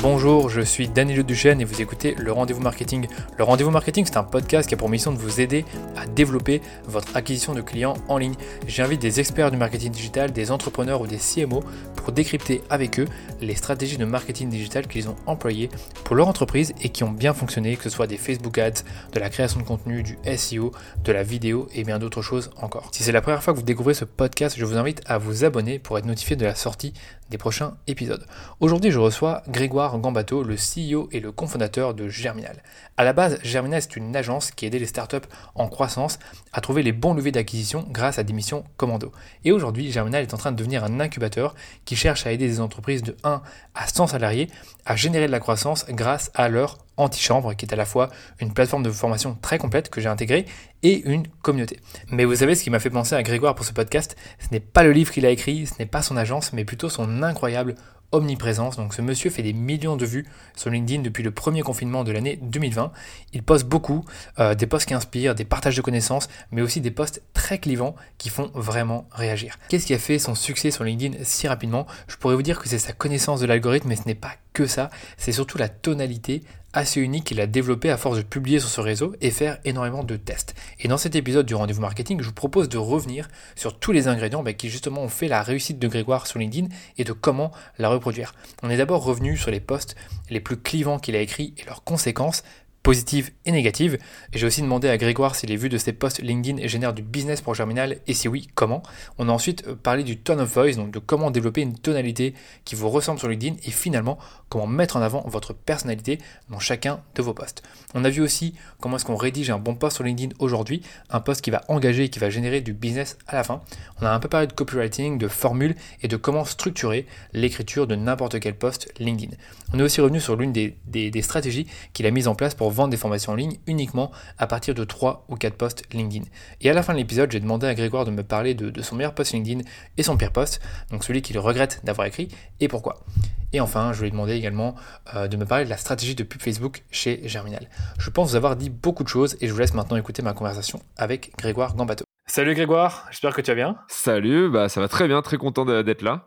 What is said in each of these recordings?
Bonjour, je suis Daniel Duchesne et vous écoutez Le Rendez-vous Marketing. Le Rendez-vous Marketing, c'est un podcast qui a pour mission de vous aider à développer votre acquisition de clients en ligne. J'invite des experts du marketing digital, des entrepreneurs ou des CMO pour décrypter avec eux les stratégies de marketing digital qu'ils ont employées pour leur entreprise et qui ont bien fonctionné, que ce soit des Facebook Ads, de la création de contenu, du SEO, de la vidéo et bien d'autres choses encore. Si c'est la première fois que vous découvrez ce podcast, je vous invite à vous abonner pour être notifié de la sortie des prochains épisodes. Aujourd'hui, je reçois Grégoire Gambato, le CEO et le cofondateur de Germinal. À la base, Germinal est une agence qui aidait les startups en croissance à trouver les bons levées d'acquisition grâce à des missions commando. Et aujourd'hui, Germinal est en train de devenir un incubateur qui cherche à aider des entreprises de 1 à 100 salariés à générer de la croissance grâce à leur Antichambre, qui est à la fois une plateforme de formation très complète que j'ai intégrée et une communauté. Mais vous savez ce qui m'a fait penser à Grégoire pour ce podcast, ce n'est pas le livre qu'il a écrit, ce n'est pas son agence, mais plutôt son incroyable omniprésence. Donc ce monsieur fait des millions de vues sur LinkedIn depuis le premier confinement de l'année 2020. Il poste beaucoup, euh, des posts qui inspirent, des partages de connaissances, mais aussi des posts très clivants qui font vraiment réagir. Qu'est-ce qui a fait son succès sur LinkedIn si rapidement? Je pourrais vous dire que c'est sa connaissance de l'algorithme, mais ce n'est pas que ça, c'est surtout la tonalité assez unique qu'il a développé à force de publier sur ce réseau et faire énormément de tests. Et dans cet épisode du rendez-vous marketing, je vous propose de revenir sur tous les ingrédients bah, qui justement ont fait la réussite de Grégoire sur LinkedIn et de comment la reproduire. On est d'abord revenu sur les posts les plus clivants qu'il a écrits et leurs conséquences, positives et négatives. Et j'ai aussi demandé à Grégoire si les vues de ses posts LinkedIn génèrent du business pour Germinal et si oui, comment? On a ensuite euh, parlé du tone of voice, donc de comment développer une tonalité qui vous ressemble sur LinkedIn et finalement comment mettre en avant votre personnalité dans chacun de vos posts. On a vu aussi comment est-ce qu'on rédige un bon post sur LinkedIn aujourd'hui, un post qui va engager et qui va générer du business à la fin. On a un peu parlé de copywriting, de formules et de comment structurer l'écriture de n'importe quel post LinkedIn. On est aussi revenu sur l'une des, des stratégies qu'il a mises en place pour vendre des formations en ligne uniquement à partir de 3 ou 4 posts LinkedIn. Et à la fin de l'épisode, j'ai demandé à Grégoire de me parler de, son meilleur post LinkedIn et son pire post, donc celui qu'il regrette d'avoir écrit et pourquoi. Et enfin, je lui ai demandé également euh, de me parler de la stratégie de pub Facebook chez Germinal. Je pense vous avoir dit beaucoup de choses et je vous laisse maintenant écouter ma conversation avec Grégoire Gambato. Salut Grégoire, j'espère que tu vas bien. Salut, bah ça va très bien, très content d'être là.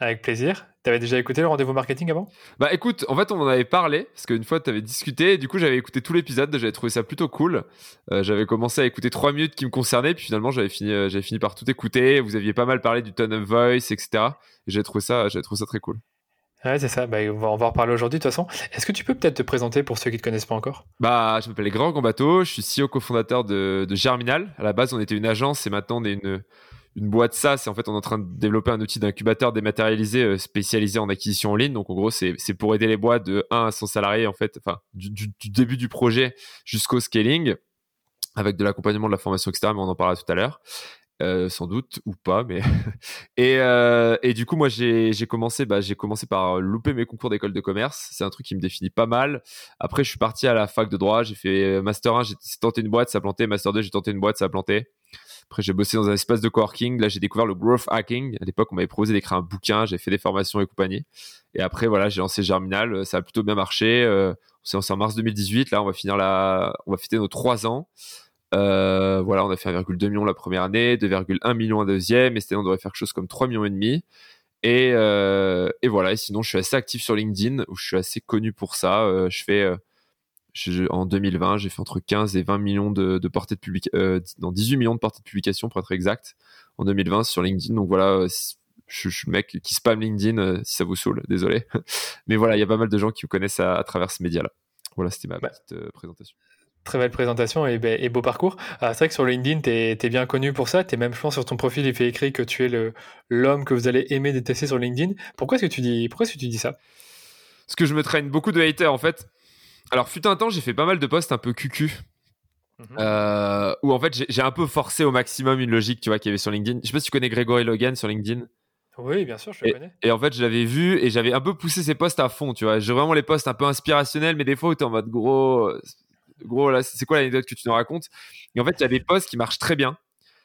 Avec plaisir. Tu avais déjà écouté le rendez-vous marketing avant? Bah écoute, en fait on en avait parlé, parce qu'une fois tu avais discuté, du coup j'avais écouté tout l'épisode, j'avais trouvé ça plutôt cool. Euh, j'avais commencé à écouter trois minutes qui me concernaient, puis finalement j'avais fini, euh, j'avais fini par tout écouter, vous aviez pas mal parlé du tone of voice, etc. Et j'avais trouvé, ça, trouvé ça très cool. Ouais, c'est ça. Bah, on, va, en reparler aujourd'hui de toute façon. Est-ce que tu peux peut-être te présenter pour ceux qui ne te connaissent pas encore? Bah, je m'appelle Grand Gambato, je suis CEO cofondateur de, de Germinal. À la base, on était une agence et maintenant on est une, une boîte SaaS. Et en fait, on est en train de développer un outil d'incubateur dématérialisé euh, spécialisé en acquisition en ligne. Donc, en gros, c'est pour aider les boîtes de 1 à 100 salariés, en fait, enfin, du, début du projet jusqu'au scaling, avec de l'accompagnement de la formation, etc. Mais on en parlera tout à l'heure. Euh, sans doute ou pas mais et, euh, et du coup moi j'ai commencé bah, j'ai commencé par louper mes concours d'école de commerce c'est un truc qui me définit pas mal après je suis parti à la fac de droit j'ai fait master 1 j'ai tenté une boîte ça a planté master 2 j'ai tenté une boîte ça a planté après, j'ai bossé dans un espace de coworking. Là, j'ai découvert le growth hacking. À l'époque, on m'avait proposé d'écrire un bouquin. J'ai fait des formations et compagnie. Et après, voilà, j'ai lancé Germinal. Ça a plutôt bien marché. Euh, on s'est en mars 2018. Là, on va finir on va fêter nos trois ans. Euh, voilà, on a fait 1,2 million la première année, 2,1 million la deuxième, et cette année, on devrait faire quelque chose comme 3 millions et demi. Euh, et voilà, et sinon, je suis assez actif sur LinkedIn, où je suis assez connu pour ça. je fais en 2020, j'ai fait entre 15 et 20 millions de, portées de publication, euh, dans 18 millions de portées de publication pour être exact, en 2020 sur LinkedIn. Donc voilà, euh, je, suis le mec qui spam LinkedIn, euh, si ça vous saoule, désolé. Mais voilà, il y a pas mal de gens qui vous connaissent à, travers ce média-là. Voilà, c'était ma petite présentation. Très belle présentation et, beau parcours. Ah, c'est vrai que sur LinkedIn, tu es, bien connu pour ça. Tu es même, je pense, sur ton profil, il fait écrit que tu es l'homme que vous allez aimer détester sur LinkedIn. Pourquoi est-ce que tu dis, pourquoi est-ce que tu dis ça? Parce que je me traîne beaucoup de haters, en fait. Alors, fut un temps, j'ai fait pas mal de posts un peu cucu. Euh, où en fait j'ai un peu forcé au maximum une logique tu vois qu'il y avait sur LinkedIn. Je sais pas si tu connais Grégory Logan sur LinkedIn. Oui, bien sûr, je le connais. Et en fait, je l'avais vu et j'avais un peu poussé ses posts à fond, tu vois. J'ai vraiment les posts un peu inspirationnels, mais des fois, tu es en mode gros, gros, là, c'est quoi l'anecdote que tu nous racontes? Et en fait, il y a des posts qui marchent très bien,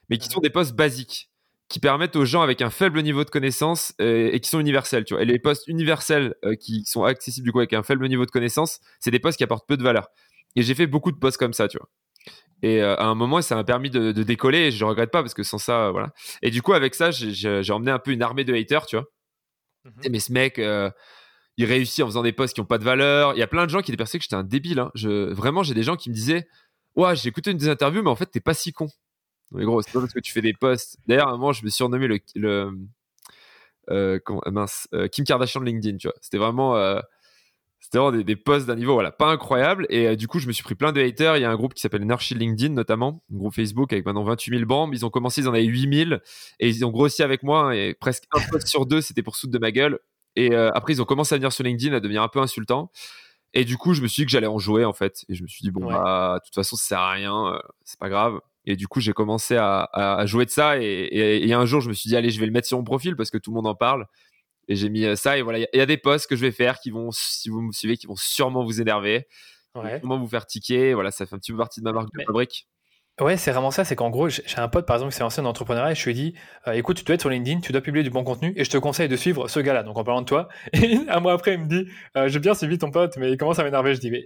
mais qui mhm. sont des posts basiques qui permettent aux gens avec un faible niveau de connaissance euh, et qui sont universels, tu vois. Et les postes universels euh, qui sont accessibles du coup avec un faible niveau de connaissance, c'est des postes qui apportent peu de valeur. Et j'ai fait beaucoup de postes comme ça, tu vois. Et euh, à un moment, ça m'a permis de, décoller et je ne regrette pas parce que sans ça, voilà. Et du coup, avec ça, j'ai emmené un peu une armée de haters, tu vois. Mhm. Mais ce mec, il réussit en faisant des posts qui ont pas de valeur. Il y a plein de gens qui étaient persuadés que j'étais un débile. Hein. Je, vraiment, j'ai des gens qui me disaient Ouais, j'ai écouté une des interviews, mais en fait, t'es pas si con. Mais gros, c'est pas parce que tu fais des posts. D'ailleurs, à un moment, je me suis surnommé le. le euh, comment, mince, euh, Kim Kardashian de LinkedIn, tu vois. C'était vraiment. Euh, c'était vraiment des, des posts d'un niveau voilà, pas incroyable. Et du coup, je me suis pris plein de haters. Il y a un groupe qui s'appelle Nurshi LinkedIn, notamment, un groupe Facebook avec maintenant 28 000 membres. Ils ont commencé, ils en avaient 8 000 et ils ont grossi avec moi. Hein, et presque un post sur deux, c'était pour foutre de ma gueule. Et après, ils ont commencé à venir sur LinkedIn, à devenir un peu insultant. Et du coup, je me suis dit que j'allais en jouer en fait. Et je me suis dit, bon, bah, de toute façon, ça sert à rien, c'est pas grave. Et du coup, j'ai commencé à, jouer de ça. Et, un jour, je me suis dit, allez, je vais le mettre sur mon profil parce que tout le monde en parle. Et j'ai mis ça. Et voilà, il y, a des posts que je vais faire qui vont, si vous me suivez, qui vont sûrement vous énerver, ouais. sûrement vous faire tiquer. Voilà, ça fait un petit peu partie de ma marque de fabrique. Ouais, c'est vraiment ça. C'est qu'en gros, j'ai un pote, par exemple, qui s'est lancé dans l'entrepreneuriat et je lui ai dit euh, écoute, tu dois être sur LinkedIn, tu dois publier du bon contenu et je te conseille de suivre ce gars-là. Donc, en parlant de toi. Et un mois après, il me dit euh, j'ai bien suivi ton pote, mais il commence à m'énerver. Je dis mais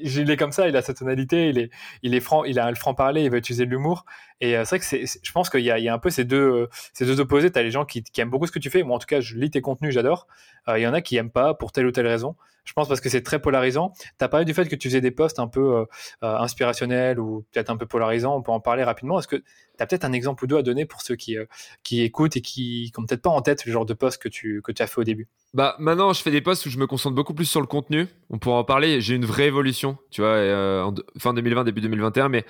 il est comme ça, il a sa tonalité, il est, il est franc, il a le franc parler, il va utiliser de l'humour. Et euh, c'est vrai que c'est, je pense qu'il y a, un peu ces deux, ces deux opposés. T'as les gens qui, aiment beaucoup ce que tu fais. Moi, en tout cas, je lis tes contenus, j'adore. Euh, il y en a qui aiment pas pour telle ou telle raison. Je pense parce que c'est très polarisant. T'as parlé du fait que tu faisais des posts un peu euh, inspirationnels ou peut-être un peu polarisants. On peut en parler rapidement. Est-ce que tu as peut-être un exemple ou deux à donner pour ceux qui, qui écoutent et qui n'ont peut-être pas en tête le genre de post que tu, que tu as fait au début? Bah maintenant je fais des posts où je me concentre beaucoup plus sur le contenu. On pourra en parler. J'ai une vraie évolution, tu vois, euh, en fin 2020 début 2021. Mais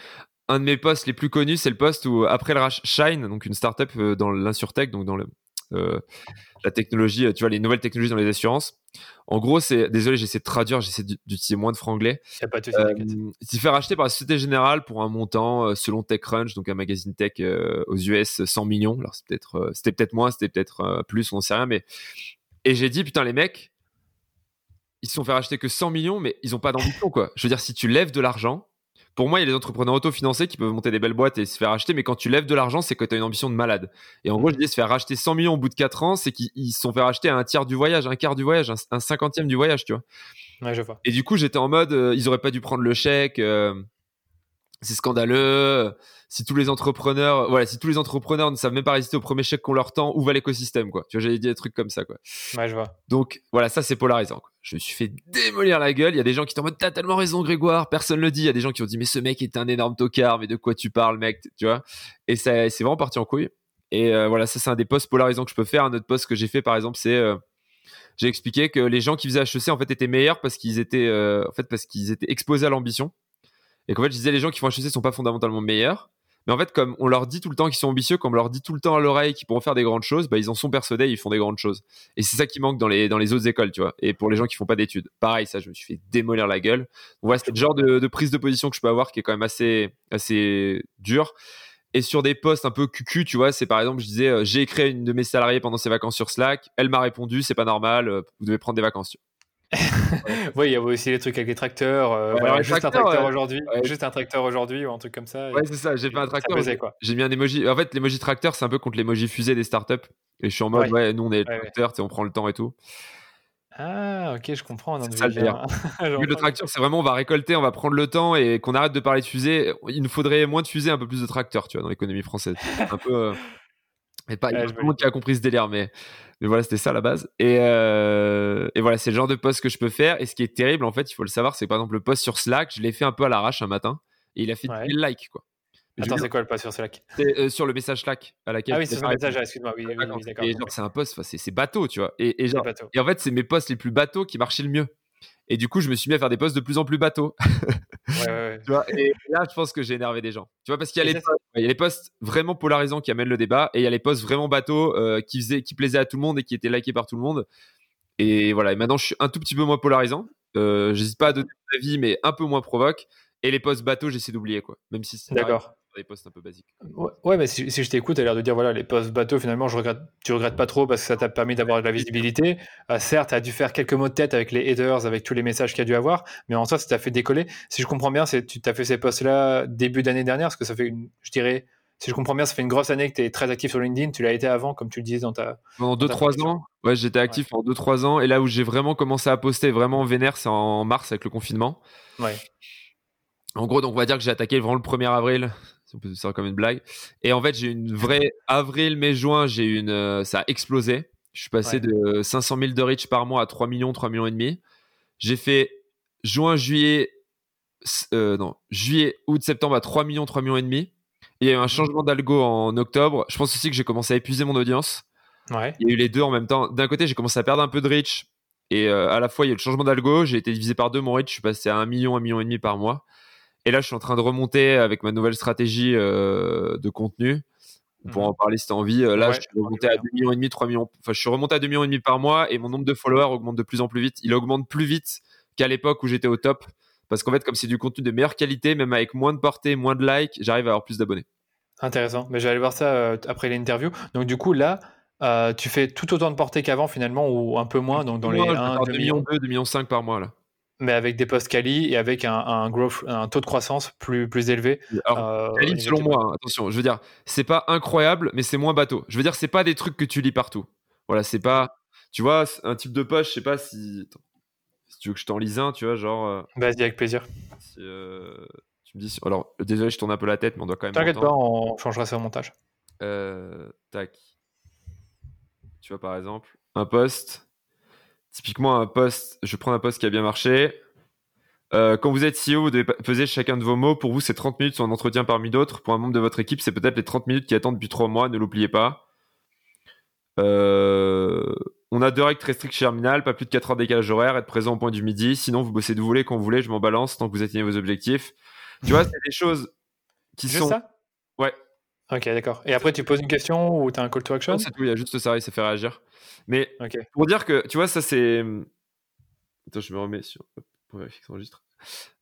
un de mes posts les plus connus, c'est le post où après le rachat Shine, donc une startup euh, dans l'insurtech, donc dans le euh, la technologie, tu vois, les nouvelles technologies dans les assurances. En gros, c'est désolé, j'essaie de traduire, j'essaie d'utiliser moins de franglais. Pas de euh, s'est fait racheter par la Société Générale pour un montant selon TechCrunch, donc un magazine tech aux US, 100 millions. Alors c'était peut-être, c'était peut-être moins, c'était peut-être plus, on ne sait rien, mais et j'ai dit, putain, les mecs, ils se sont fait racheter que 100 millions, mais ils ont pas d'ambition, quoi. Je veux dire, si tu lèves de l'argent, pour moi, il y a des entrepreneurs autofinancés qui peuvent monter des belles boîtes et se faire racheter, mais quand tu lèves de l'argent, c'est que tu as une ambition de malade. Et en gros, je dis, se faire racheter 100 millions au bout de 4 ans, c'est qu'ils se sont fait racheter un tiers du voyage, un quart du voyage, un, cinquantième du voyage, tu vois. Ouais, je vois. Et du coup, j'étais en mode, euh, ils auraient pas dû prendre le chèque. Euh, c'est scandaleux. Si tous les entrepreneurs, voilà, si tous les entrepreneurs ne savent même pas résister au premier chèque qu'on leur tend, où va l'écosystème, quoi. Tu vois, j'avais dit des trucs comme ça, quoi. Ouais, je vois. Donc, voilà, ça, c'est polarisant. Je me suis fait démolir la gueule. Il y a des gens qui t'en mode, t'as tellement raison, Grégoire. Personne le dit. Il y a des gens qui ont dit, mais ce mec est un énorme tocard. Mais de quoi tu parles, mec? Tu vois? Et ça, c'est vraiment parti en couille. Et euh, voilà, ça, c'est un des posts polarisants que je peux faire. Un autre post que j'ai fait, par exemple, c'est, euh, j'ai expliqué que les gens qui faisaient HEC, en fait, étaient meilleurs parce qu'ils étaient, euh, en fait, parce qu'ils étaient exposés à l'ambition. Et qu'en fait, je disais, les gens qui font HEC sont pas fondamentalement meilleurs. Mais en fait, comme on leur dit tout le temps qu'ils sont ambitieux, comme on leur dit tout le temps à l'oreille qu'ils pourront faire des grandes choses, bah, ils en sont persuadés, ils font des grandes choses. Et c'est ça qui manque dans les, dans les autres écoles, tu vois. Et pour les gens qui font pas d'études. Pareil, ça, je me suis fait démolir la gueule. Donc voilà, c'est le genre de, prise de position que je peux avoir qui est quand même assez, assez dur. Et sur des postes un peu cucu, tu vois, c'est par exemple, je disais, euh, j'ai écrit une de mes salariés pendant ses vacances sur Slack. Elle m'a répondu, c'est pas normal, euh, vous devez prendre des vacances. Oui, il y a aussi les trucs avec les tracteurs. Euh, juste, un tracteur aujourd'hui, juste un tracteur aujourd'hui ou un truc comme ça. Ouais, c'est ça. J'ai fait un tracteur. J'ai mis un emoji. En fait, l'emoji tracteur, c'est un peu contre l'emoji fusée des startups. Et je suis en mode, ouais, nous on est tracteur, on prend le temps et tout. Ah, ok, je comprends. C'est ça le le tracteur, c'est vraiment on va récolter, on va prendre le temps et qu'on arrête de parler de fusée. Il nous faudrait moins de fusée, un peu plus de tracteurs, tu vois, dans l'économie française. un peu. Euh, et pas, il y a tout le monde qui a compris ce délire, mais, mais voilà, c'était ça la base. Et, euh, et voilà, c'est le genre de post que je peux faire. Et ce qui est terrible, en fait, il faut le savoir, c'est par exemple le post sur Slack, je l'ai fait un peu à l'arrache un matin et il a fait ouais. 1000 likes, quoi. Attends, c'est quoi le post sur Slack? Euh, sur le message Slack à laquelle. Ah oui, c'est sur le message, excuse-moi. Oui, oui. Et genre, c'est un post, c'est bateau, tu vois. Et, et, genre, et en fait, c'est mes posts les plus bateaux qui marchaient le mieux. Et du coup, je me suis mis à faire des posts de plus en plus bateaux. ouais, tu vois, et là, je pense que j'ai énervé des gens. Tu vois, parce qu'il y, y, a les posts vraiment polarisants qui amènent le débat et il y a les posts vraiment bateaux euh, qui, faisaient, qui plaisaient à tout le monde et qui étaient likés par tout le monde. Et voilà, et maintenant, je suis un tout petit peu moins polarisant. Euh, J'hésite pas à donner mon avis, mais un peu moins provoque. Et les posts bateaux, j'essaie d'oublier, quoi. Même si c'est. D'accord des postes un peu basiques. Ouais, mais si, je t'écoute, tu as l'air de dire voilà, les postes bateaux, finalement, je regrette, tu regrettes pas trop parce que ça t'a permis d'avoir de la visibilité. Euh, certes, tu as dû faire quelques mots de tête avec les haters, avec tous les messages qu'il y a dû avoir, mais en soi, ça t'a fait décoller. Si je comprends bien, c'est tu t'as fait ces postes-là début d'année dernière, parce que ça fait une, je dirais, si je comprends bien, ça fait une grosse année que tu es très actif sur LinkedIn. Tu l'as été avant, comme tu le disais dans ta. Pendant 2-3 ans. Ouais, j'étais actif pendant 2-3 ans. Et là où j'ai vraiment commencé à poster vraiment vénère, c'est en mars avec le confinement. Ouais. En gros, donc on va dire que j'ai attaqué vraiment le 1er avril si on peut dire comme une blague. Et en fait, j'ai une vraie avril, mai, juin, j'ai une, euh, ça a explosé. Je suis passé de 500 000 de reach par mois à 3 millions, 3 millions et demi. J'ai fait juin, juillet, euh, non, juillet, août, septembre à 3 millions, 3 millions et demi. il y a eu un mhm. changement d'algo en octobre. Je pense aussi que j'ai commencé à épuiser mon audience. Ouais. Il y a eu les deux en même temps. D'un côté, j'ai commencé à perdre un peu de reach. Et euh, à la fois, il y a eu le changement d'algo. J'ai été divisé par deux mon reach. Je suis passé à 1 million, 1 million et demi par mois. Et là, je suis en train de remonter avec ma nouvelle stratégie euh, de contenu. On pourra mhm. en parler si tu as envie. Là, je suis remonté à 2 millions et demi, 3 millions. Enfin, je suis remonté à 2 millions et demi par mois et mon nombre de followers augmente de plus en plus vite. Il augmente plus vite qu'à l'époque où j'étais au top. Parce qu'en fait, comme c'est du contenu de meilleure qualité, même avec moins de portée, moins de likes, j'arrive à avoir plus d'abonnés. Intéressant. Mais j'allais voir ça euh, après l'interview. Donc, du coup, là, euh, tu fais tout autant de portée qu'avant finalement ou un peu moins. Donc, dans les 1, 2 millions, 2, 2 millions 5 par mois là. Mais avec des postes quali et avec un, growth, un taux de croissance plus, plus élevé. Alors, euh, selon moi, hein, attention, je veux dire, c'est pas incroyable, mais c'est moins bateau. Je veux dire, c'est pas des trucs que tu lis partout. Voilà, c'est pas. Tu vois, un type de poche, je sais pas si tu veux que je t'en lise un, tu vois, genre. Euh, Vas-y, avec plaisir. Euh, tu me dis. Alors, désolé, je tourne un peu la tête, mais on doit quand même. T'inquiète pas, on changera ça au montage. Euh, tac. Tu vois, par exemple, un poste. Typiquement, un poste. Je prends un poste qui a bien marché. quand vous êtes CEO, vous devez peser chacun de vos mots. Pour vous, c'est 30 minutes sur un entretien parmi d'autres. Pour un membre de votre équipe, c'est peut-être les 30 minutes qui attendent depuis 3 mois. Ne l'oubliez pas. Euh, on a deux règles très strictes chez pas plus de 4 heures décalage horaire, être présent au point du midi. Sinon, vous bossez d'où vous voulez, quand vous voulez, je m'en balance tant que vous atteignez vos objectifs. Tu vois, c'est des choses qui sont. ça? Ouais. Ok, d'accord. Et après, tu poses une question ou tu as un call to action? C'est tout, il y a juste ça et ça fait réagir. Mais pour dire que, tu vois, ça c'est. Attends, je me remets sur. Pour vérifier que ça enregistre.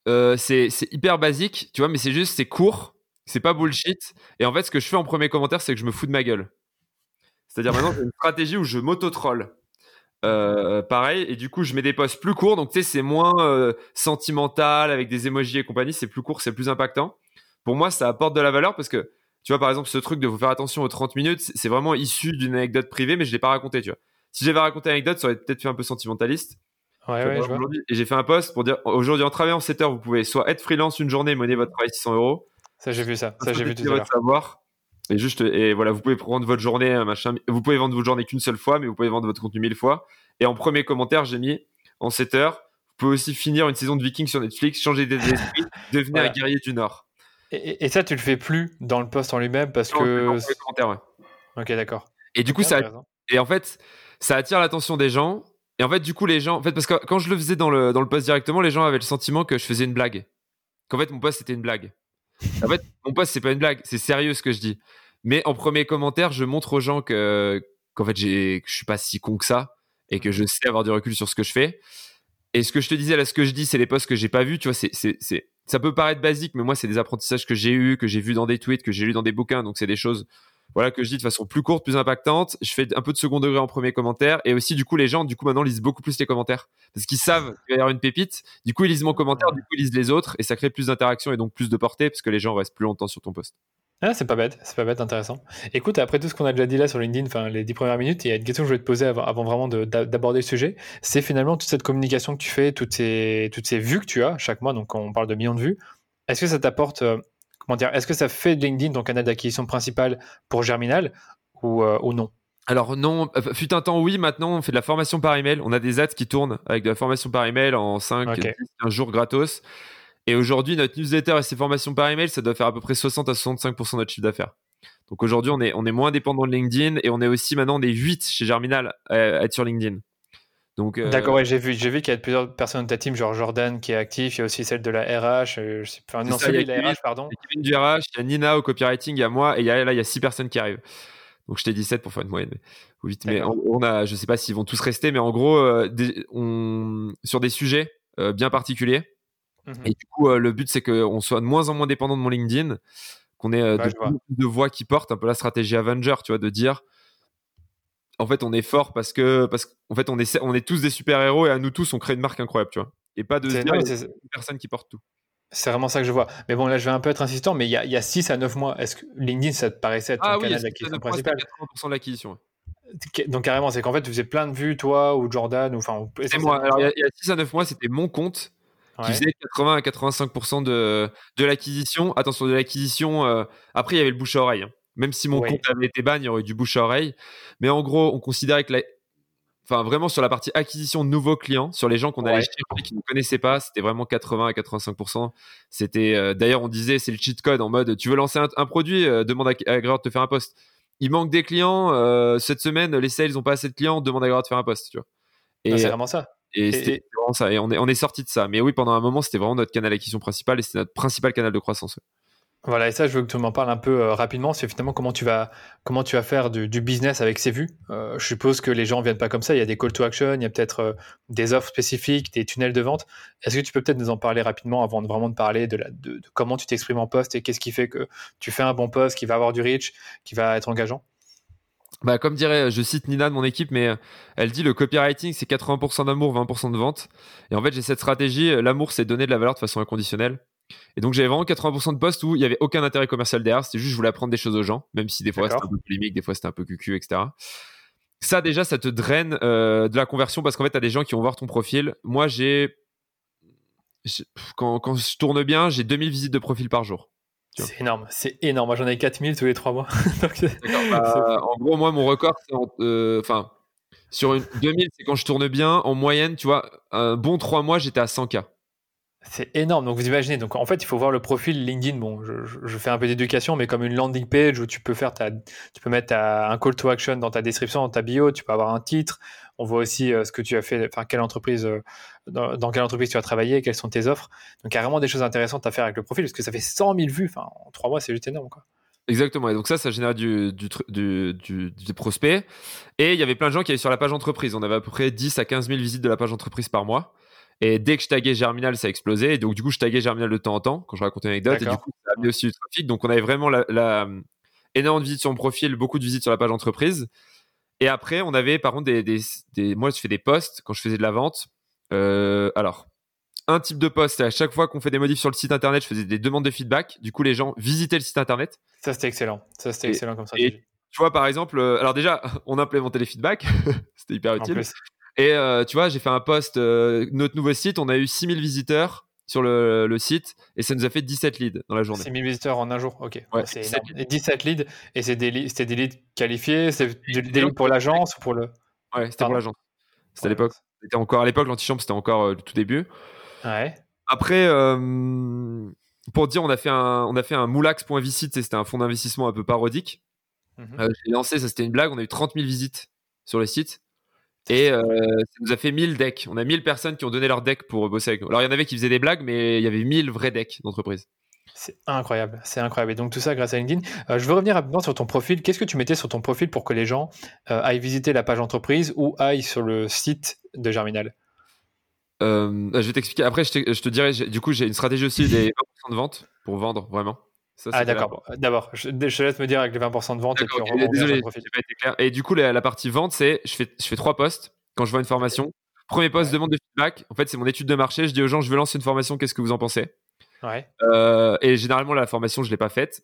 Euh, c'est hyper basique, tu vois, mais c'est juste, c'est court, c'est pas bullshit. Et en fait, ce que je fais en premier commentaire, c'est que je me fous de ma gueule. C'est-à-dire maintenant, j'ai une stratégie où je m'auto-troll. Euh, pareil, et du coup, je mets des posts plus courts, donc tu sais, c'est moins euh, sentimental avec des emojis et compagnie, c'est plus court, c'est plus impactant. Pour moi, ça apporte de la valeur parce que, tu vois, par exemple, ce truc de vous faire attention aux 30 minutes, c'est vraiment issu d'une anecdote privée, mais je l'ai pas raconté, tu vois. Si j'avais raconté l'anecdote, ça aurait peut-être fait un peu sentimentaliste. Ouais, ouais, je vois. Et j'ai fait un post pour dire aujourd'hui, en travaillant en 7 heures, vous pouvez soit être freelance une journée, mener votre travail 600 euros. Ça, j'ai vu ça. Ça, j'ai vu tout à savoir et juste, et voilà, vous pouvez prendre votre journée, machin. Vous pouvez vendre votre journée qu'une seule fois, mais vous pouvez vendre votre contenu mille fois. Et en premier commentaire, j'ai mis en 7 heures. Vous pouvez aussi finir une saison de Vikings sur Netflix, changer d'esprit, devenir un guerrier du Nord. Et, ça, tu le fais plus dans le post en lui-même parce que. Dans commentaires, ouais. Ok, d'accord. Et du coup, ça. Et en fait, ça attire l'attention des gens. Et en fait, du coup, les gens. En fait, parce que quand je le faisais dans le, dans le post directement, les gens avaient le sentiment que je faisais une blague. Qu'en fait, mon post, c'était une blague. En fait, mon poste, c'est pas une blague, c'est sérieux ce que je dis. Mais en premier commentaire, je montre aux gens que qu'en fait, j'ai, que je suis pas si con que ça et que je sais avoir du recul sur ce que je fais. Et ce que je te disais là, ce que je dis, c'est les posts que j'ai pas vus. Tu vois, c'est, c'est, c'est, ça peut paraître basique, mais moi, c'est des apprentissages que j'ai eu, que j'ai vu dans des tweets, que j'ai lu dans des bouquins. Donc, c'est des choses, voilà, que je dis de façon plus courte, plus impactante. Je fais un peu de second degré en premier commentaire. Et aussi, du coup, les gens, du coup, maintenant, lisent beaucoup plus les commentaires. Parce qu'ils savent qu'il y avoir une pépite. Du coup, ils lisent mon commentaire, du coup, ils lisent les autres. Et ça crée plus d'interaction et donc plus de portée, parce que les gens restent plus longtemps sur ton post. Ah, c'est pas bête, c'est pas bête, intéressant. Écoute, après tout ce qu'on a déjà dit là sur LinkedIn, enfin les dix premières minutes, il y a une question que je voulais te poser avant, vraiment d'aborder le sujet. C'est finalement toute cette communication que tu fais, toutes ces, toutes ces vues que tu as chaque mois, donc on parle de millions de vues. Est-ce que ça t'apporte, euh, comment dire, est-ce que ça fait de LinkedIn ton canal d'acquisition principal pour Germinal ou, euh, ou non? Alors non, euh, fut un temps oui, maintenant on fait de la formation par email, on a des ads qui tournent avec de la formation par email en 5 okay. 10, jours gratos. Et aujourd'hui, notre newsletter et ses formations par email, ça doit faire à peu près 60 à 65% de notre chiffre d'affaires. Donc aujourd'hui, on est, on est moins dépendant de LinkedIn et on est aussi maintenant des 8 chez Germinal à être sur LinkedIn. Donc, euh, D'accord, ouais, j'ai vu, j'ai vu qu'il y a plusieurs personnes de ta team, genre Jordan qui est actif, il y a aussi celle de la RH, euh, je sais, enfin, non, celui de la RH, pardon. Il y a du RH, il y a Nina au copywriting, il y a moi, et il y a, là, il y a 6 personnes qui arrivent. Donc je t'ai dit 7 pour faire une moyenne. Mais, 8, mais on, a, je sais pas s'ils vont tous rester, mais en gros, euh, on, sur des sujets bien particuliers, et du coup, euh, le but, c'est qu'on soit de moins en moins dépendant de mon LinkedIn, qu'on ait euh, de, voix qui portent un peu la stratégie Avenger, tu vois, de dire en fait, on est fort parce que, parce qu'en fait, on est, on est tous des super-héros et à nous tous, on crée une marque incroyable, tu vois. Et pas de une personne qui porte tout. C'est vraiment ça que je vois. Mais bon, là, je vais un peu être insistant, mais il y a, y a 6 à 9 mois, est-ce que LinkedIn, ça te paraissait être ton ah, canal d'acquisition principal 80% de l'acquisition. Donc carrément, c'est qu'en fait, tu faisais plein de vues, toi ou Jordan, ou enfin. C'est moi. Alors, il y, a 6 à 9 mois, c'était mon compte qui faisait 80 à 85% de, de l'acquisition. Attention, de l'acquisition. Euh, après, il y avait le bouche à oreille. Hein. Même si mon compte avait été ban, il y aurait eu du bouche à oreille. Mais en gros, on considérait que enfin vraiment sur la partie acquisition de nouveaux clients, sur les gens qu'on allait chercher qui ne connaissaient pas, c'était vraiment 80 à 85%. C'était euh, d'ailleurs on disait c'est le cheat code en mode tu veux lancer un, produit, euh, demande à, à de te faire un post. Il manque des clients euh, cette semaine, les sales n'ont pas assez de clients, demande à Grégoire de faire un post, tu vois. Et c'est vraiment ça. Et, c'était vraiment ça. Et on est on est sorti de ça. Mais oui, pendant un moment, c'était vraiment notre canal d'acquisition principal et c'était notre principal canal de croissance. Voilà, et ça, je veux que tu m'en parles un peu euh, rapidement. C'est finalement comment tu vas, comment tu vas faire du, business avec ces vues? Euh, je suppose que les gens viennent pas comme ça. Il y a des call to action, il y a peut-être euh, des offres spécifiques, des tunnels de vente. Est-ce que tu peux peut-être nous en parler rapidement avant de vraiment de parler de, la, de, comment tu t'exprimes en poste et qu'est-ce qui fait que tu fais un bon poste qui va avoir du reach, qui va être engageant? Bah, comme dirait, je cite Nina de mon équipe, mais elle dit le copywriting c'est 80% d'amour, 20% de vente. Et en fait, j'ai cette stratégie. L'amour, c'est donner de la valeur de façon inconditionnelle. Et donc j'avais vraiment 80% de postes où il n'y avait aucun intérêt commercial derrière, c'était juste je voulais apprendre des choses aux gens, même si des fois c'était un peu polémique, des fois c'était un peu cucu, etc. Ça déjà, ça te draine euh, de la conversion parce qu'en fait, tu as des gens qui vont voir ton profil. Moi, j'ai... Quand, quand, je tourne bien, j'ai 2000 visites de profil par jour. C'est énorme, c'est énorme. Moi, j'en ai 4000 tous les 3 mois. Bah, en gros, moi, mon record, c'est... Euh, enfin, sur une 2000, c'est quand je tourne bien. En moyenne, tu vois, un bon 3 mois, j'étais à 100K. C'est énorme. Donc vous imaginez. Donc en fait, il faut voir le profil LinkedIn. Bon, je, fais un peu d'éducation, mais comme une landing page où tu peux faire ta, tu peux mettre un call to action dans ta description, dans ta bio. Tu peux avoir un titre. On voit aussi euh, ce que tu as fait, enfin quelle entreprise, euh, dans, quelle entreprise tu as travaillé, quelles sont tes offres. Donc il y a vraiment des choses intéressantes à faire avec le profil parce que ça fait 100 000 vues. Enfin en trois mois, c'est juste énorme quoi. Exactement. Et donc ça, ça génère du, du, du, du, prospect. Et il y avait plein de gens qui allaient sur la page entreprise. On avait à peu près 10 à 15 000 visites de la page entreprise par mois. Et dès que je taguais Germinal, ça explosait. Et donc, du coup, je taguais Germinal de temps en temps quand je racontais une anecdote. Et du coup, ça a amené aussi du trafic. Donc, on avait vraiment la, la, énorme de visites sur mon profil, beaucoup de visites sur la page entreprise. Et après, on avait par contre des, des, des moi, je fais des posts quand je faisais de la vente. Euh, alors, un type de post, à chaque fois qu'on fait des modifs sur le site internet, je faisais des demandes de feedback. Du coup, les gens visitaient le site internet. Ça, c'était excellent. Ça, c'était excellent comme ça. tu vois, par exemple, euh, alors déjà, on implémentait les feedbacks. c'était hyper utile. Et euh, tu vois, j'ai fait un post, notre nouveau site, on a eu 6000 visiteurs sur le, le, site et ça nous a fait 17 leads dans la journée. 6000 visiteurs en un jour, ok. Ouais, c'est 17 leads et c'est des, leads, des leads qualifiés, c'est des, leads pour l'agence ou pour le. Ouais, c'était pour l'agence. C'était à l'époque. C'était encore à l'époque, l'antichambre, c'était encore euh, le tout début. Ouais. Après, pour dire, on a fait un, on a fait un moulax.visite, c'était un fonds d'investissement un peu parodique. Mhm. j'ai lancé, ça c'était une blague, on a eu 30 000 visites sur le site. Et euh, ça nous a fait 1000 decks. On a 1000 personnes qui ont donné leur deck pour bosser avec nous. Alors il y en avait qui faisaient des blagues, mais il y avait 1000 vrais decks d'entreprise. C'est incroyable, c'est incroyable. Et donc tout ça grâce à LinkedIn. Euh, je veux revenir rapidement sur ton profil. Qu'est-ce que tu mettais sur ton profil pour que les gens euh, aillent visiter la page entreprise ou aillent sur le site de Germinal? Je vais t'expliquer. Après, je te, je te dirai, du coup, j'ai une stratégie aussi des 20% de vente pour vendre vraiment ah d'accord. D'abord, je, te laisse me dire avec les 20% de vente et puis on Désolé, pas été clair. Et du coup, la, partie vente, c'est je fais, je fais trois postes quand je vois une formation. Premier poste, demande de feedback. En fait, c'est mon étude de marché. Je dis aux gens, je veux lancer une formation, qu'est-ce que vous en pensez? Ouais. Euh, et généralement, la formation, je ne l'ai pas faite.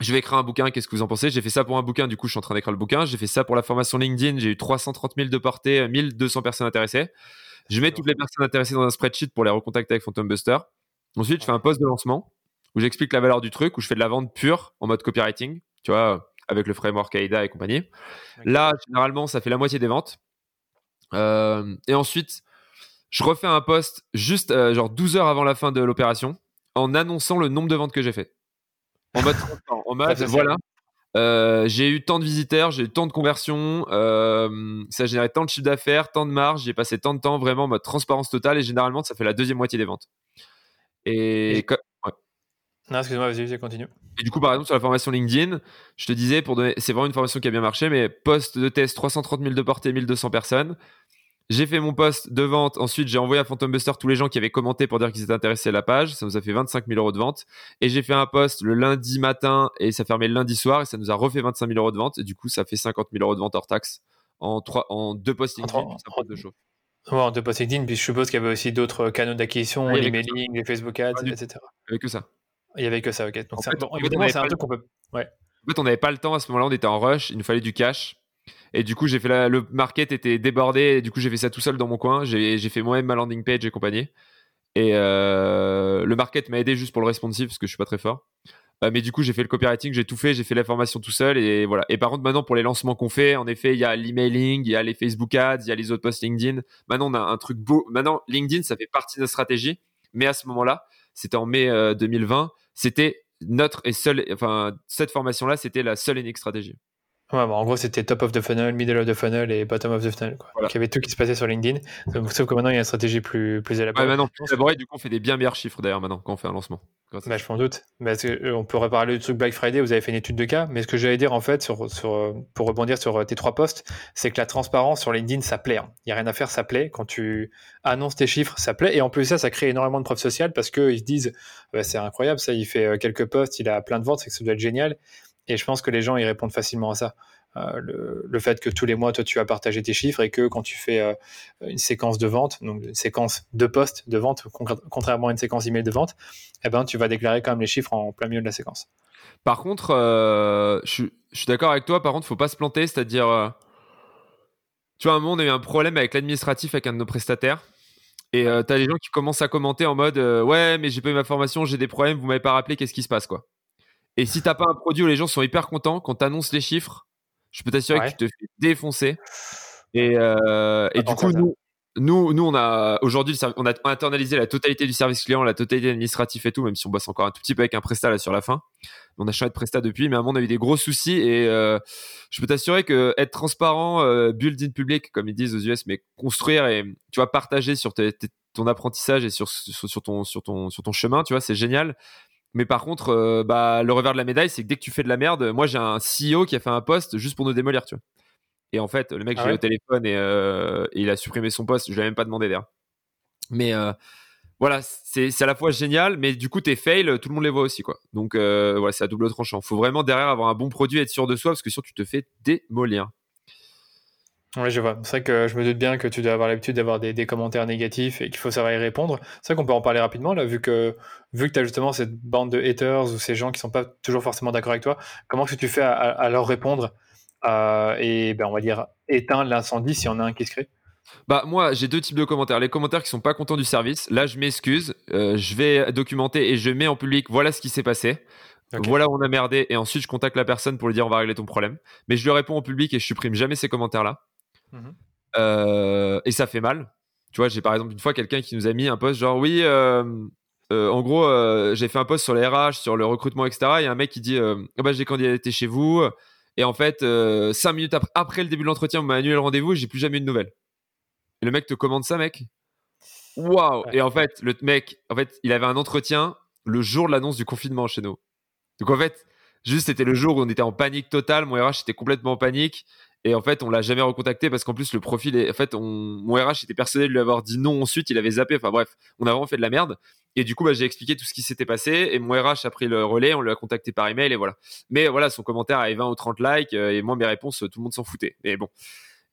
Je vais écrire un bouquin, qu'est-ce que vous en pensez? J'ai fait ça pour un bouquin, du coup, je suis en train d'écrire le bouquin. J'ai fait ça pour la formation LinkedIn, j'ai eu 330 000 de portée, 1200 personnes intéressées. Je mets toutes les personnes intéressées dans un spreadsheet pour les recontacter avec Phantom Buster. Ensuite, je fais un post de lancement où j'explique la valeur du truc, où je fais de la vente pure en mode copywriting, tu vois, avec le framework AIDA et compagnie. Là, généralement, ça fait la moitié des ventes. Euh, et ensuite, je refais un post juste euh, genre 12 heures avant la fin de l'opération en annonçant le nombre de ventes que j'ai fait. En mode, en mode voilà, euh, j'ai eu tant de visiteurs, j'ai eu tant de conversions, ça a généré tant de chiffre d'affaires, tant de marge, j'ai passé tant de temps vraiment en mode transparence totale et généralement ça fait la deuxième moitié des ventes. Et, non, excuse-moi, vas-y, continue. Et du coup, par exemple, sur la formation LinkedIn, je te disais, pour donner, c'est vraiment une formation qui a bien marché, mais post de test, 330 000 de portée, 1200 personnes. J'ai fait mon post de vente. Ensuite, j'ai envoyé à Phantom Buster tous les gens qui avaient commenté pour dire qu'ils étaient intéressés à la page. Ça nous a fait 25 000 euros de vente. Et j'ai fait un post le lundi matin et ça fermait le lundi soir et ça nous a refait 25 000 euros de vente. Et du coup, ça fait 50 000 euros de vente hors taxe en, trois, en deux posts LinkedIn. En, en deux posts LinkedIn, puis je suppose qu'il y avait aussi d'autres canaux d'acquisition, les mailing, les Facebook Ads, etc. Il n'y avait que ça. Il n'y avait que ça, ok. Donc, c'est un truc qu'on peut. Ouais. En fait, on n'avait pas le temps à ce moment-là, on était en rush, il nous fallait du cash. Et du coup, j'ai fait le market était débordé, et du coup, j'ai fait ça tout seul dans mon coin. J'ai fait moi-même ma landing page et compagnie. Et euh, le market m'a aidé juste pour le responsive parce que je suis pas très fort. Euh, mais du coup, j'ai fait le copywriting, j'ai tout fait, j'ai fait la formation tout seul et voilà. Et par contre, maintenant, pour les lancements qu'on fait, en effet, il y a l'emailing, il y a les Facebook ads, il y a les autres posts LinkedIn. Maintenant, on a un truc beau. Maintenant, LinkedIn, ça fait partie de notre stratégie. Mais à ce moment-là, c'était en mai 2020, euh, c'était notre et seule, enfin, cette formation-là, c'était la seule et unique stratégie. Ouais, bah, en gros, c'était top of the funnel, middle of the funnel et bottom of the funnel. Quoi. il y avait tout qui se passait sur LinkedIn. Sauf que maintenant, il y a une stratégie plus, plus élaborée. Ouais, maintenant, plus élaborée, du coup, on fait des bien meilleurs chiffres d'ailleurs maintenant quand on fait un lancement. Bah, je m'en doute. Mais euh, on peut reparler du truc Black Friday, vous avez fait une étude de cas. Mais ce que j'allais dire, en fait, sur, sur, euh, pour rebondir sur euh, tes trois posts, c'est que la transparence sur LinkedIn, ça plaît. Hein. Il n'y a rien à faire, ça plaît. Quand tu annonces tes chiffres, ça plaît. Et en plus, ça, ça crée énormément de preuves sociales parce qu'ils se disent, bah, c'est incroyable, ça, il fait quelques posts, il a plein de ventes, c'est que ça doit être génial. Et je pense que les gens, ils répondent facilement à ça. Euh, le, fait que tous les mois, toi, tu as partagé tes chiffres et que quand tu fais euh, une séquence de vente, donc une séquence de poste de vente, contrairement à une séquence email de vente, eh ben, tu vas déclarer quand même les chiffres en plein milieu de la séquence. Par contre, euh, je, suis d'accord avec toi. Par contre, faut pas se planter, c'est-à-dire, tu vois, un moment, on a eu un problème avec l'administratif avec un de nos prestataires. Et tu as des gens qui commencent à commenter en mode Ouais, mais j'ai pas eu ma formation, j'ai des problèmes, vous m'avez pas rappelé, qu'est-ce qui se passe quoi? Et si t'as pas un produit où les gens sont hyper contents, quand tu annonces les chiffres, je peux t'assurer que tu te fais défoncer. Et, euh, et du coup, nous, nous, nous, on a aujourd'hui, on a internalisé la totalité du service client, la totalité administrative et tout, même si on bosse encore un tout petit peu avec un prestat là sur la fin. On a changé de prestat depuis, mais à un moment, on a eu des gros soucis et euh, je peux t'assurer que être transparent, euh, build in public, comme ils disent aux US, mais construire et tu vois partager sur ton apprentissage et sur, sur, sur, ton, sur, ton, sur ton chemin, tu vois, c'est génial. Mais par contre, euh, bah, le revers de la médaille, c'est que dès que tu fais de la merde, moi j'ai un CEO qui a fait un poste juste pour nous démolir, tu vois. Et en fait, le mec, ah j'ai eu au téléphone euh, et, il a supprimé son poste. Je lui ai même pas demandé d'ailleurs. Mais euh, voilà, c'est à la fois génial, mais du coup, tes fails, tout le monde les voit aussi, quoi. Donc voilà, c'est à double tranchant. Faut vraiment derrière avoir un bon produit, être sûr de soi, parce que sinon tu te fais démolir. Oui, je vois. C'est vrai que je me doute bien que tu dois avoir l'habitude d'avoir des, commentaires négatifs et qu'il faut savoir y répondre. C'est vrai qu'on peut en parler rapidement, là, vu que, vu que tu as justement cette bande de haters ou ces gens qui sont pas toujours forcément d'accord avec toi. Comment est-ce que tu fais à, leur répondre euh, et, ben, on va dire, éteindre l'incendie s'il y en a un qui se crée? Bah moi j'ai deux types de commentaires. Les commentaires qui sont pas contents du service, là je m'excuse, euh, je vais documenter et je mets en public voilà ce qui s'est passé. Voilà où on a merdé et ensuite je contacte la personne pour lui dire on va régler ton problème. Mais je lui réponds en public et je supprime jamais ces commentaires là. Mhm. Euh, et ça fait mal. Tu vois, j'ai par exemple une fois quelqu'un qui nous a mis un post genre oui, euh, euh, en gros, j'ai fait un post sur les RH, sur le recrutement, etc. Il y a un mec qui dit ah bah, j'ai candidaté chez vous. Et en fait, cinq minutes après, le début de l'entretien, on m'a annulé le rendez-vous et j'ai plus jamais eu de nouvelles. Et le mec te commande ça, mec? Waouh Et en fait, le mec, en fait, il avait un entretien le jour de l'annonce du confinement chez nous. Donc en fait, juste c'était le jour où on était en panique totale. Mon RH était complètement en panique. Et en fait, on l'a jamais recontacté parce qu'en plus, le profil est. En fait, on... mon RH était persuadé de lui avoir dit non ensuite, il avait zappé. Enfin bref, on a vraiment fait de la merde. Et du coup, bah, j'ai expliqué tout ce qui s'était passé. Et mon RH a pris le relais, on l'a contacté par email et voilà. Mais voilà, son commentaire avait 20 ou 30 likes. Euh, et moi, mes réponses, tout le monde s'en foutait. Mais bon.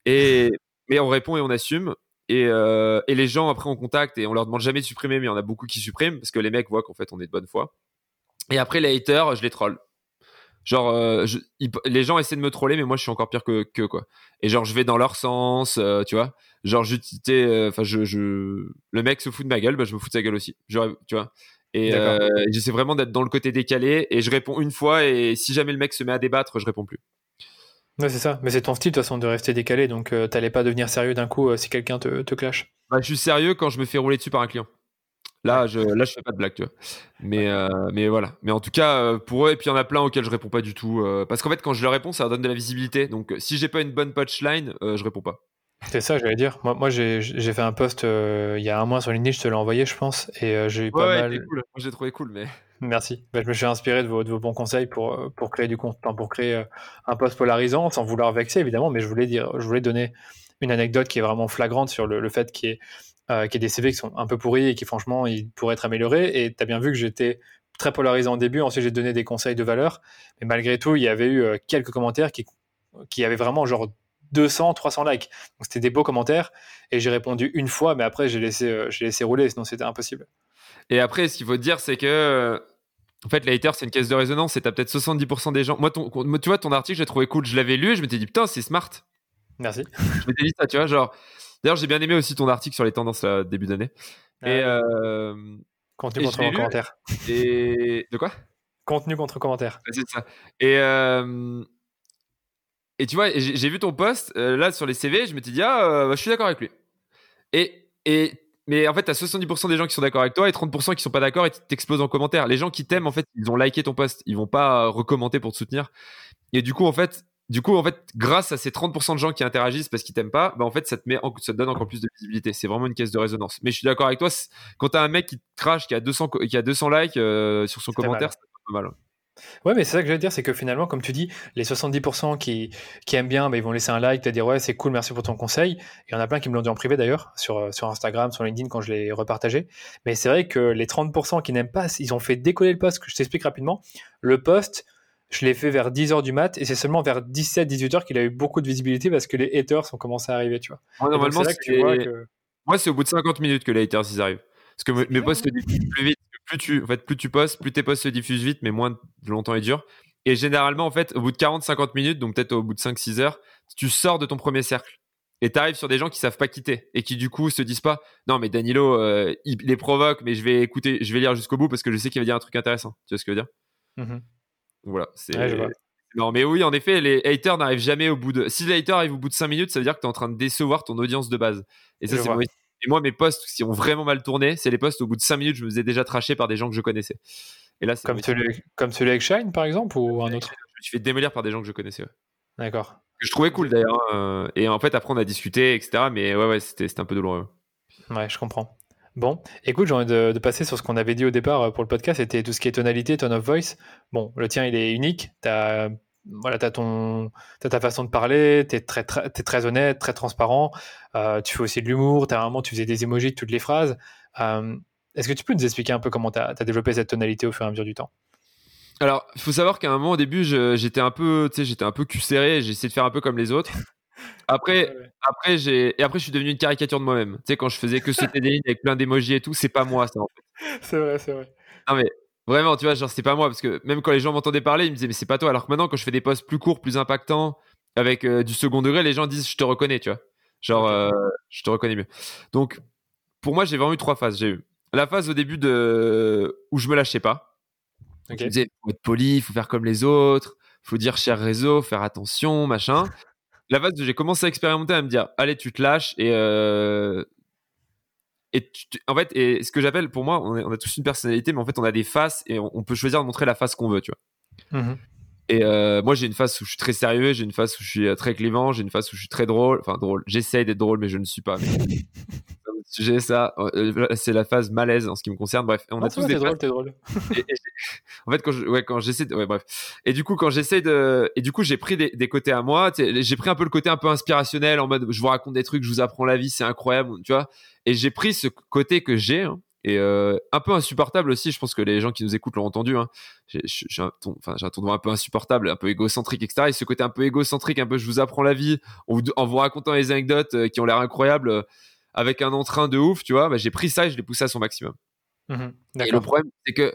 Et... Mais on répond et on assume. Et, euh, et, les gens, après, on contacte et on leur demande jamais de supprimer, mais il y en a beaucoup qui suppriment parce que les mecs voient qu'en fait, on est de bonne foi. Et après, les haters, je les troll. Genre, euh, les gens essaient de me troller, mais moi, je suis encore pire que, que quoi. Et genre, je vais dans leur sens, euh, tu vois. Genre, je, euh, enfin, je, je, le mec se fout de ma gueule, bah, je me fous de sa gueule aussi. Genre, tu vois. Et j'essaie vraiment d'être dans le côté décalé. Et je réponds une fois, et si jamais le mec se met à débattre, je réponds plus. Ouais, c'est ça. Mais c'est ton style, de toute façon, de rester décalé. Donc, t'allais pas devenir sérieux d'un coup si quelqu'un te, te clash. Bah, je suis sérieux quand je me fais rouler dessus par un client. Là, je, là, je fais pas de blague, tu vois. Mais, euh, mais voilà. Mais en tout cas, euh, pour eux, et puis il y en a plein auxquels je réponds pas du tout. Euh, parce qu'en fait, quand je leur réponds, ça leur donne de la visibilité. Donc, si j'ai pas une bonne punchline, je réponds pas. C'est ça, j'allais dire. Moi, moi j'ai fait un post il y a un mois sur LinkedIn, je te l'ai envoyé, je pense. Et j'ai eu pas ouais, mal. Cool. Moi, j'ai trouvé cool, mais. Merci. Bah, je me suis inspiré de vos, de vos bons conseils pour, pour créer du contenu, pour créer un post polarisant, sans vouloir vexer, évidemment. Mais je voulais dire, je voulais donner une anecdote qui est vraiment flagrante sur le, le fait qu'il y ait euh, qui est des CV qui sont un peu pourris et qui franchement ils pourraient être améliorés. Et tu as bien vu que j'étais très polarisé en début, ensuite j'ai donné des conseils de valeur. Mais malgré tout, il y avait eu euh, quelques commentaires qui, qui avaient vraiment genre 200, 300 likes. Donc c'était des beaux commentaires et j'ai répondu une fois, mais après j'ai laissé, euh, j'ai laissé rouler, sinon c'était impossible. Et après, ce qu'il faut dire, c'est que en fait, la c'est une caisse de résonance et t'as peut-être 70% des gens. Moi, ton, tu vois, ton article, j'ai trouvé cool. Je l'avais lu et je m'étais dit, putain, c'est smart. Merci. Je m'étais dit ça, tu vois, genre, D'ailleurs, j'ai bien aimé aussi ton article sur les tendances là, début d'année. Et euh, Contenu contre en commentaire. Et de quoi? Contenu contre commentaire. C'est ça. Et, euh, et tu vois, j'ai vu ton post euh, là sur les CV, je me suis dit, ah, bah, je suis d'accord avec lui. Et, et, mais en fait, tu as 70% des gens qui sont d'accord avec toi et 30% qui sont pas d'accord et t'exploses en commentaire. Les gens qui t'aiment, en fait, ils ont liké ton post. Ils vont pas recommenter pour te soutenir. Et du coup, en fait, du coup, en fait, grâce à ces 30% de gens qui interagissent parce qu'ils t'aiment pas, bah en fait, ça te met, ça te donne encore plus de visibilité. C'est vraiment une caisse de résonance. Mais je suis d'accord avec toi. Quand t'as un mec qui te crache, qui a 200, qui a 200 likes euh, sur son commentaire, c'est pas mal. Ouais, mais c'est ça que je veux dire, c'est que finalement, comme tu dis, les 70% qui, qui aiment bien, bah, ils vont laisser un like, te dire ouais, c'est cool, merci pour ton conseil. Il y en a plein qui me l'ont dit en privé d'ailleurs, sur, sur Instagram, sur LinkedIn quand je l'ai repartagé. Mais c'est vrai que les 30% qui n'aiment pas, ils ont fait décoller le post, que je t'explique rapidement. Le post, je l'ai fait vers 10h du mat et c'est seulement vers 17-18h qu'il a eu beaucoup de visibilité parce que les haters ont commencé à arriver, tu vois. normalement, c'est Moi, c'est au bout de 50 minutes que les haters ils arrivent. Parce que mes posts se diffusent plus vite. Plus tu, en fait, plus tu postes, plus tes posts se diffusent vite, mais moins longtemps et dur. Et généralement, en fait, au bout de 40-50 minutes, donc peut-être au bout de 5-6 heures, tu sors de ton premier cercle. Et tu arrives sur des gens qui savent pas quitter et qui du coup se disent pas non mais Danilo euh, il les provoque mais je vais écouter je vais lire jusqu'au bout parce que je sais qu'il va dire un truc intéressant tu vois ce que je veux dire? Mmh voilà. C'est. non, mais oui, en effet, les haters n'arrivent jamais au bout de. Si les haters arrivent au bout de 5 minutes, ça veut dire que tu es en train de décevoir ton audience de base. Et ça, c'est mauvais. Et moi, mes posts, qui ont vraiment mal tourné, c'est les posts au bout de 5 minutes, je me faisais déjà tracher par des gens que je connaissais. Et là, comme, celui, comme celui avec Shine, par exemple, ou un autre? Je me suis fait démolir par des gens que je connaissais. D'accord. Que je trouvais cool d'ailleurs. Hein, et en fait, après, on a discuté, etc. Mais ouais, ouais, c'était un peu douloureux. Ouais, je comprends. Bon, écoute, j'ai envie de, passer sur ce qu'on avait dit au départ euh, pour le podcast, c'était tout ce qui est tonalité, tone of voice. Bon, le tien, il est unique. Tu as, voilà, as, ton, as ta façon de parler, tu es très, très, honnête, très transparent. Euh, tu fais aussi de l'humour. À un moment, tu faisais des emojis de toutes les phrases. Euh, est-ce que tu peux nous expliquer un peu comment tu as, développé cette tonalité au fur et à mesure du temps? Alors, il faut savoir qu'à un moment au début, j'étais un peu, tu sais, j'étais un peu cul serré. Essayé de faire un peu comme les autres. Après, après j'ai et après je suis devenu une caricature de moi-même. Tu sais quand je faisais que c'était des lignes avec plein d'émojis et tout, c'est pas moi ça en fait. C'est vrai, c'est vrai. Non mais vraiment, tu vois, genre c'est pas moi parce que même quand les gens m'entendaient parler, ils me disaient mais c'est pas toi. Alors que maintenant quand je fais des posts plus courts, plus impactants, avec euh, du second degré, les gens disent je te reconnais, tu vois. Genre euh, je te reconnais mieux. Donc pour moi j'ai vraiment eu trois phases. J'ai eu la phase au début de où je me lâchais pas. Okay. Je me disais faut être poli, faut faire comme les autres, faut dire cher réseau, faire attention, machin la phase où j'ai commencé à expérimenter, à me dire, allez, tu te lâches et euh, et en fait, et ce que j'appelle pour moi, on, a tous une personnalité, mais en fait, on a des faces et on, peut choisir de montrer la face qu'on veut, tu vois. Mmh et euh, moi, j'ai une face où je suis très sérieux, j'ai une face où je suis euh, très clément, j'ai une face où je suis très drôle. Enfin, drôle. J'essaye d'être drôle, mais je ne suis pas. j'ai ça. Euh, c'est la phase malaise en ce qui me concerne. Bref, on a tous des drôle, t'es drôle. en fait, quand je, ouais, quand j'essaie, de... ouais, bref. Et du coup, quand j'essaie de, et du coup, j'ai pris des, des, côtés à moi. J'ai pris un peu le côté un peu inspirationnel en mode, je vous raconte des trucs, je vous apprends la vie, c'est incroyable, tu vois. Et j'ai pris ce côté que j'ai. Hein, et euh, un peu insupportable aussi. Je pense que les gens qui nous écoutent l'ont entendu. Hein. J'ai un, ton, enfin, un tournoi un peu insupportable, un peu égocentrique, etc. Et ce côté un peu égocentrique, un peu je vous apprends la vie en vous, racontant les anecdotes euh, qui ont l'air incroyables avec un entrain de ouf, tu vois. Bah, j'ai pris ça et je l'ai poussé à son maximum. Mmh et le problème, c'est que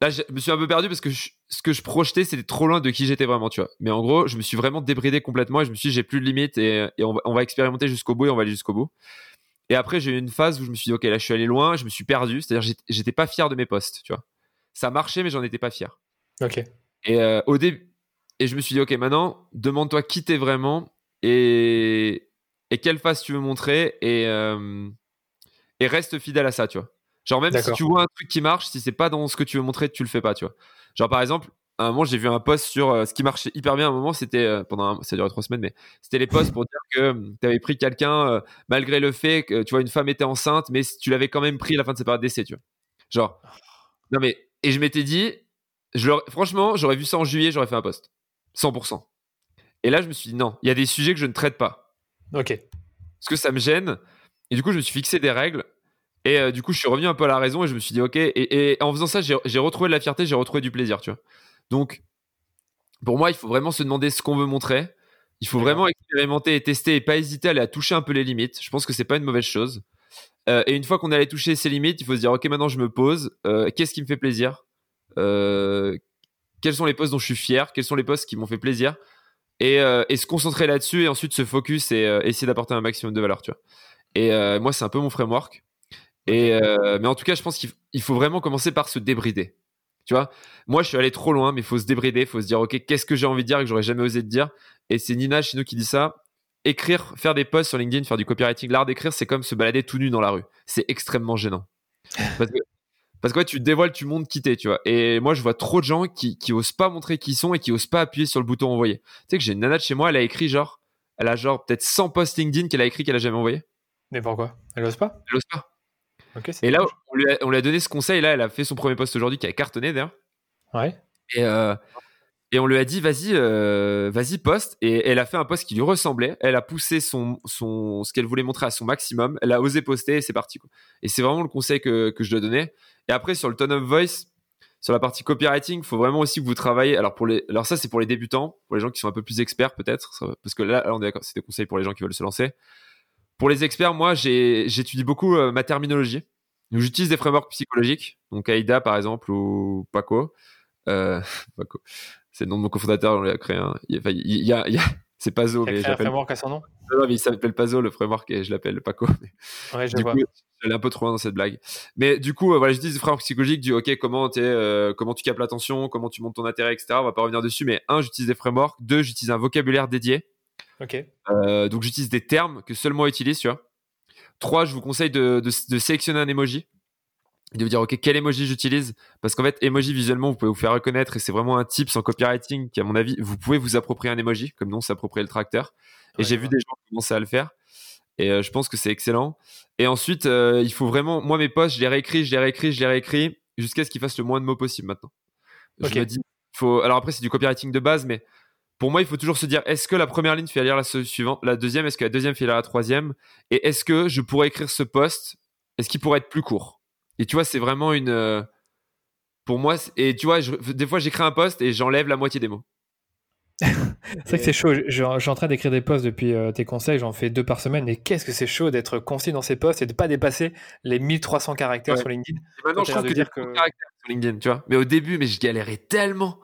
là, je me suis un peu perdu parce que ce que je projetais, c'était trop loin de qui j'étais vraiment, tu vois. Mais en gros, je me suis vraiment débridé complètement et je me suis dit, j'ai plus de limites et, on, va, on, va, expérimenter jusqu'au bout et on va aller jusqu'au bout. Et après, j'ai eu une phase où je me suis dit, OK, là, je suis allé loin, je me suis perdu. C'est-à-dire, j'étais pas fier de mes postes, tu vois. Ça marchait, mais j'en étais pas fier. OK. Et euh, au début, et je me suis dit, OK, maintenant, demande-toi qui t'es vraiment et, et quelle face tu veux montrer et, euh, et reste fidèle à ça, tu vois. Genre, même si tu vois un truc qui marche, si c'est pas dans ce que tu veux montrer, tu le fais pas, tu vois. Genre, par exemple, à un moment, j'ai vu un post sur euh, ce qui marchait hyper bien. À un moment, c'était euh, pendant ça a duré trois semaines, mais c'était les posts pour dire que tu avais pris quelqu'un malgré le fait que tu vois une femme était enceinte, mais tu l'avais quand même pris à la fin de sa période d'essai, tu vois. Genre, non mais et je m'étais dit, je franchement, j'aurais vu ça en juillet, j'aurais fait un post, 100%. Et là, je me suis dit non, il y a des sujets que je ne traite pas. Ok. Parce que ça me gêne. Et du coup, je me suis fixé des règles. Et du coup, je suis revenu un peu à la raison et je me suis dit, ok. Et, et en faisant ça, j'ai retrouvé de la fierté, j'ai retrouvé du plaisir, tu vois. Donc, pour moi, il faut vraiment se demander ce qu'on veut montrer. Il faut vraiment expérimenter et tester et pas hésiter à aller à toucher un peu les limites. Je pense que c'est pas une mauvaise chose. Euh, et une fois qu'on a allé toucher ces limites, il faut se dire ok, maintenant je me pose. Euh, qu'est-ce qui me fait plaisir? Euh, Quels sont les postes dont je suis fier? Quels sont les postes qui m'ont fait plaisir? Et, se concentrer là-dessus et ensuite se focus et essayer d'apporter un maximum de valeur. Tu vois. Et moi, c'est un peu mon framework. Et mais en tout cas, je pense qu'il faut vraiment commencer par se débrider Tu vois, moi, je suis allé trop loin, mais il faut se débrider, il faut se dire, OK, qu'est-ce que j'ai envie de dire et que j'aurais jamais osé te dire. Et c'est Nina chez nous qui dit ça. Écrire, faire des posts sur LinkedIn, faire du copywriting, l'art d'écrire, c'est comme se balader tout nu dans la rue. C'est extrêmement gênant. Parce que, parce que tu te dévoiles, tu montes quitter, tu vois. Et moi, je vois trop de gens qui, qui osent pas montrer qui ils sont et qui osent pas appuyer sur le bouton envoyer. Tu sais que j'ai une nana de chez moi, elle a écrit genre, elle a genre peut-être 100 posts LinkedIn qu'elle a écrit qu'elle a jamais envoyé. Mais pourquoi? Elle ose pas? Elle ose pas. et là, on lui, a, on lui, a, donné ce conseil. Là, elle a fait son premier post aujourd'hui qui a cartonné d'ailleurs. Ouais. Et, euh, et on lui a dit, vas-y, euh, vas-y, poste. Et elle a fait un post qui lui ressemblait. Elle a poussé son, son, ce qu'elle voulait montrer à son maximum. Elle a osé poster et c'est parti. Quoi. Et c'est vraiment le conseil que, que je dois donner. Et après, sur le tone of voice, sur la partie copywriting, il faut vraiment aussi que vous travaillez. Alors, pour les, alors ça, c'est pour les débutants, pour les gens qui sont un peu plus experts peut-être. Parce que là, on est d'accord, c'est des conseils pour les gens qui veulent se lancer. Pour les experts, moi, j'étudie beaucoup euh, ma terminologie. J'utilise des frameworks psychologiques, donc AIDA par exemple ou Paco. Euh, Paco, c'est le nom de mon cofondateur, on l'a créé un. Il y a, il y a, c'est Pazo, mais un framework à son nom? Non, mais il s'appelle Pazo, le framework, et je l'appelle Paco. Ouais, je du vois. Coup, j'allais un peu trop loin dans cette blague. Mais du coup, euh, voilà, j'utilise des frameworks psychologiques du OK, comment, es, euh, comment tu captes l'attention, comment tu montes ton intérêt, etc. On va pas revenir dessus, mais un, j'utilise des frameworks. Deux, j'utilise un vocabulaire dédié. Euh, donc j'utilise des termes que seul moi utilise, tu vois. Trois, je vous conseille de, de, de sélectionner un emoji de vous dire ok quel emoji j'utilise? Parce qu'en fait emoji visuellement vous pouvez vous faire reconnaître et c'est vraiment un tip en copywriting qui à mon avis vous pouvez vous approprier un emoji comme non s'approprier le tracteur et Ouais, j'ai je vu des gens commencer à le faire et euh, je pense que c'est excellent et ensuite euh, il faut vraiment moi mes posts je les réécris je les réécris je les réécris jusqu'à ce qu'ils fassent le moins de mots possible maintenant je me dis faut alors après c'est du copywriting de base mais pour moi il faut toujours se dire est-ce que la première ligne fait lire la suivante la deuxième est-ce que la deuxième fait lire la troisième? Et est-ce que je pourrais écrire ce post est-ce qu'il pourrait être plus court? Et tu vois, c'est vraiment une. euh, pour moi, et tu vois, je- des fois, j'écris un post et j'enlève la moitié des mots. C'est vrai que c'est chaud. Je, je suis en train d'écrire des posts depuis euh, tes conseils. J'en fais deux par semaine. Et qu'est-ce que c'est chaud d'être concis dans ces posts et de pas dépasser les 1300 caractères Ouais. sur LinkedIn. Et maintenant, je trouve que dire que- caractères sur LinkedIn, tu vois. Mais au début, mais je galérais tellement.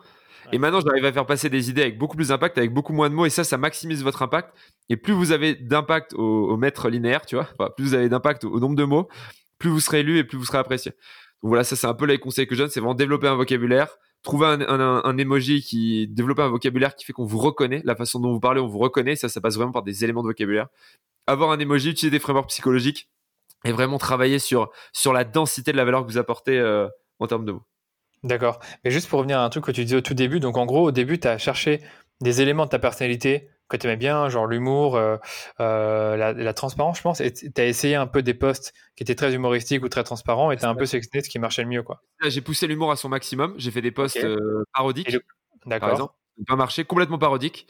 Et maintenant, j'arrive à faire passer des idées avec beaucoup plus d'impact, avec beaucoup moins de mots. Et ça, ça maximise votre impact. Et plus vous avez d'impact au, au mètre linéaire, tu vois, enfin, plus vous avez d'impact au, au nombre de mots, plus vous serez lu et plus vous serez apprécié. Donc voilà, ça, c'est un peu les conseils que je donne. C'est vraiment développer un vocabulaire, trouver un, un, emoji qui développer un vocabulaire qui fait qu'on vous reconnaît. La façon dont vous parlez, on vous reconnaît. Ça, ça passe vraiment par des éléments de vocabulaire. Avoir un emoji, utiliser des frameworks psychologiques et vraiment travailler sur, sur la densité de la valeur que vous apportez euh, en termes de mots. D'accord. Mais juste pour revenir à un truc que tu disais au tout début. Donc, en gros, au début, tu as cherché des éléments de ta personnalité que tu aimais bien, genre l'humour, euh, euh, la, la transparence, je pense. Et tu as essayé un peu des posts qui étaient très humoristiques ou très transparents. Et tu as un peu sélectionné ce qui marchait le mieux, quoi. J'ai poussé l'humour à son maximum. J'ai fait des posts Ok. euh, parodiques, le- D'accord. pas marché, complètement parodique.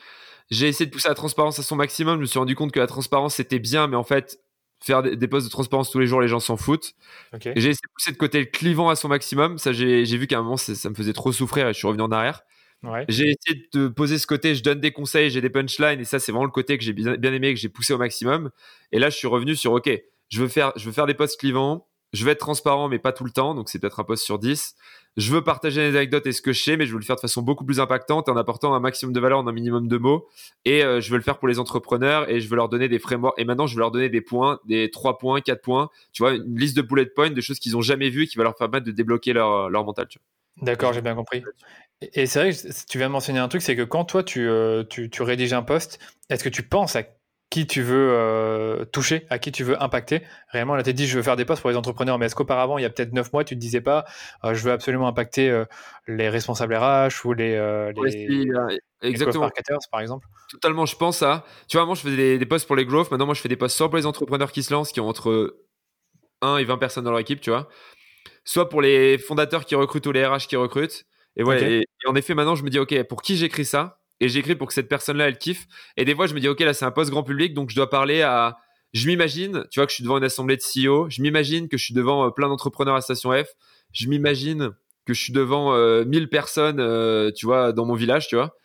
J'ai essayé de pousser la transparence à son maximum. Je me suis rendu compte que la transparence, c'était bien, mais en fait, faire des, posts de transparence tous les jours, les gens s'en foutent. J'ai essayé de pousser de côté le clivant à son maximum. Ça, j'ai vu qu'à un moment, ça me faisait trop souffrir et je suis revenu en arrière. Ouais. J'ai essayé de poser ce côté, je donne des conseils, j'ai des punchlines, et ça, c'est vraiment le côté que j'ai bien, aimé, que j'ai poussé au maximum. Et là, je suis revenu sur, OK, je veux faire, je veux faire des posts clivants, je veux être transparent, mais pas tout le temps, donc c'est peut-être un post sur 10. Je veux partager des anecdotes et ce que je sais, mais je veux le faire de façon beaucoup plus impactante en apportant un maximum de valeur en un minimum de mots. Et euh, je veux le faire pour les entrepreneurs et je veux leur donner des frameworks. Et maintenant, je veux leur donner des points, des 3 points, 4 points, tu vois, une liste de bullet points, de choses qu'ils ont jamais vues qui va leur permettre de débloquer leur, leur mental. Tu vois. D'accord, j'ai bien compris. Et et c'est vrai que tu viens de mentionner un truc, c'est que quand toi tu, euh, tu, tu rédiges un post, est-ce que tu penses à qui tu veux euh, toucher, à qui tu veux impacter? Réellement, là, tu dit, je veux faire des posts pour les entrepreneurs, mais est-ce qu'auparavant, il y a peut-être 9 mois, tu te disais pas, euh, je veux absolument impacter euh, les responsables RH ou les, les, les exactement. growth marketers, par exemple? Totalement, je pense à. Tu vois, moi, je faisais des, des posts pour les growth. Maintenant, moi, je fais des posts soit pour les entrepreneurs qui se lancent, qui ont entre 1 et 20 personnes dans leur équipe, tu vois. Soit pour les fondateurs qui recrutent ou les RH qui recrutent. Et ouais, Ok. et, et en effet, maintenant, je me dis, OK, pour qui j'écris ça? Et j'écris pour que cette personne-là, elle kiffe. Et des fois, je me dis, OK, là, c'est un post grand public, donc je dois parler à. Je m'imagine, tu vois, que je suis devant une assemblée de CEO. Je m'imagine que je suis devant euh, plein d'entrepreneurs à Station F. Je m'imagine que je suis devant euh, 1000 personnes, euh, tu vois, dans mon village, tu vois.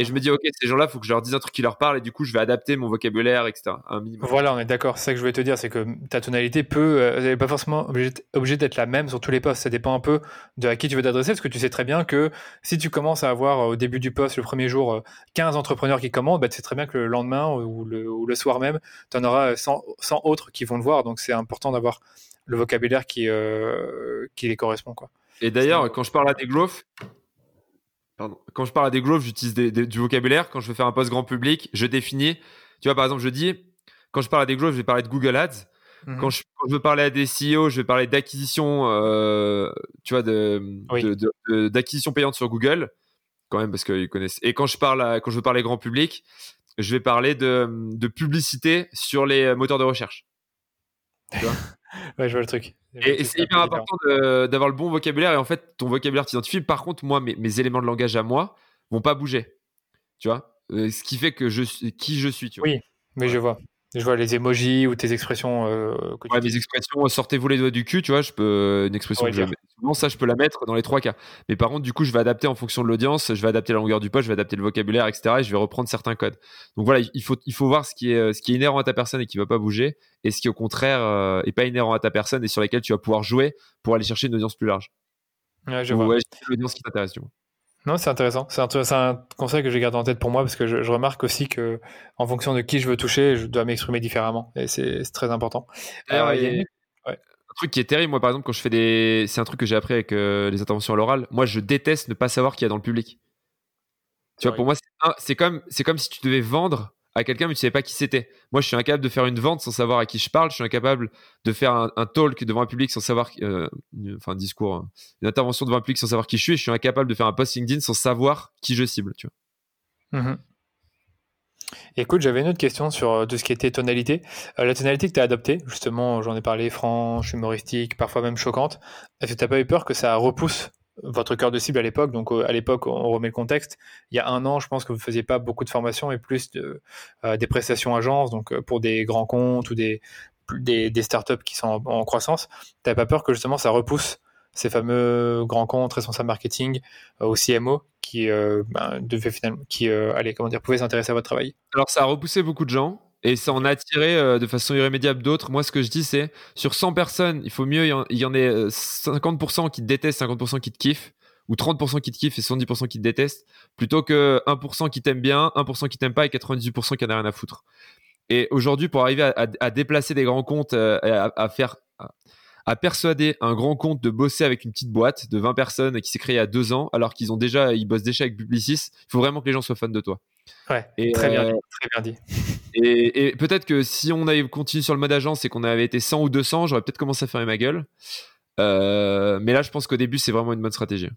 Et je me dis, OK, ces gens-là, il faut que je leur dise un truc qui leur parle. Et du coup, je vais adapter mon vocabulaire, etc. Un. Voilà, on est d'accord. C'est ça que je voulais te dire, c'est que ta tonalité peut, euh, elle n'est pas forcément obligée d'être la même sur tous les posts. Ça dépend un peu de à qui tu veux t'adresser, parce que tu sais très bien que si tu commences à avoir euh, au début du post, le premier jour, euh, 15 entrepreneurs qui commandent, bah, tu sais très bien que le lendemain ou le, ou le soir même, tu en auras 100, 100 autres qui vont le voir. Donc c'est important d'avoir le vocabulaire qui, euh, qui les correspond. Quoi. Et d'ailleurs, quand je parle à des growth, quand je parle à des growth, j'utilise du vocabulaire. Quand je veux faire un post grand public, je définis. Tu vois, par exemple, je dis, quand je parle à des growth, je vais parler de Google Ads. Mhm. Quand, je, veux parler à des CEO, je vais parler d'acquisition, euh, tu vois, de, d'acquisition payante sur Google, quand même, parce qu'ils connaissent. Et quand je parle, à, quand je veux parler grand public, je vais parler de, de publicité sur les moteurs de recherche. Tu vois ouais, je vois le truc. Et, c'est hyper important d'avoir le bon vocabulaire. Et en fait, ton vocabulaire t'identifie. Par contre, moi, mes, mes, éléments de langage à moi vont pas bouger. Tu vois? Euh, Ce qui fait que je qui je suis. Tu vois oui, mais je vois. Je vois les emojis ou tes expressions. Euh, ouais, mes expressions, sortez-vous les doigts du cul, tu vois, je peux une expression que souvent ça je peux la mettre dans les trois cas. Mais par contre, du coup, je vais adapter en fonction de l'audience, je vais adapter la longueur du poste, je vais adapter le vocabulaire, etc. Et je vais reprendre certains codes. Donc voilà, il faut il faut voir ce qui est ce qui est inhérent à ta personne et qui va pas bouger, et ce qui au contraire euh, est pas inhérent à ta personne et sur lesquels tu vas pouvoir jouer pour aller chercher une audience plus large. Ouais, je vois. l'audience qui t'intéresse, tu vois. Non, c'est intéressant. C'est un, conseil que j'ai gardé en tête pour moi parce que je, remarque aussi que en fonction de qui je veux toucher, je dois m'exprimer différemment et c'est très important. Euh, il y a... Un truc qui est terrible, moi par exemple, quand je fais des. C'est un truc que j'ai appris avec euh, les interventions à l'oral. Moi, je déteste ne pas savoir qui y a dans le public. Tu vois, pour moi, c'est comme, comme si tu devais vendre à quelqu'un mais tu savais pas qui c'était. Moi, je suis incapable de faire une vente sans savoir à qui je parle. Je suis incapable de faire un, talk devant un public sans savoir, euh, enfin un discours, une intervention devant un public sans savoir qui je suis. je suis incapable de faire un post LinkedIn sans savoir qui je cible. Tu vois. Mmh Écoute, j'avais une autre question sur euh, tout ce qui était tonalité. Euh, la tonalité que tu as adoptée, justement, j'en ai parlé, franche, humoristique, parfois même choquante. Est-ce que tu n'as pas eu peur que ça repousse votre cœur de cible à l'époque. Donc euh, à l'époque, on remet le contexte. Il y a un an, je pense que vous ne faisiez pas beaucoup de formations et plus de, euh, des prestations agences, donc euh, pour des grands comptes ou des, startups qui sont en, croissance. Tu n'as pas peur que justement ça repousse ces fameux grands comptes, responsables marketing au CMO qui, ben, devait finalement, qui allez, comment dire, pouvaient s'intéresser à votre travail? Alors ça a repoussé beaucoup de gens. Et ça en a attiré euh, de façon irrémédiable d'autres. Moi, ce que je dis, c'est sur 100 personnes, il faut mieux, il y en, ait 50% euh, qui te détestent, 50% qui te kiffent, ou 30% qui te kiffent et 70% qui te détestent, plutôt que 1% qui t'aime bien, 1% qui t'aime pas et 98% qui en a rien à foutre. Et aujourd'hui, pour arriver à, déplacer des grands comptes, euh, à, faire, à persuader un grand compte de bosser avec une petite boîte de 20 personnes qui s'est créée il y a deux ans, alors qu'ils ont déjà, ils bossent déjà avec Publicis, il faut vraiment que les gens soient fans de toi. Ouais, et très, bien dit, très bien dit. Et, peut-être que si on avait continué sur le mode agence et qu'on avait été 100 ou 200, j'aurais peut-être commencé à fermer ma gueule. Euh, mais là, je pense qu'au début, c'est vraiment une bonne stratégie.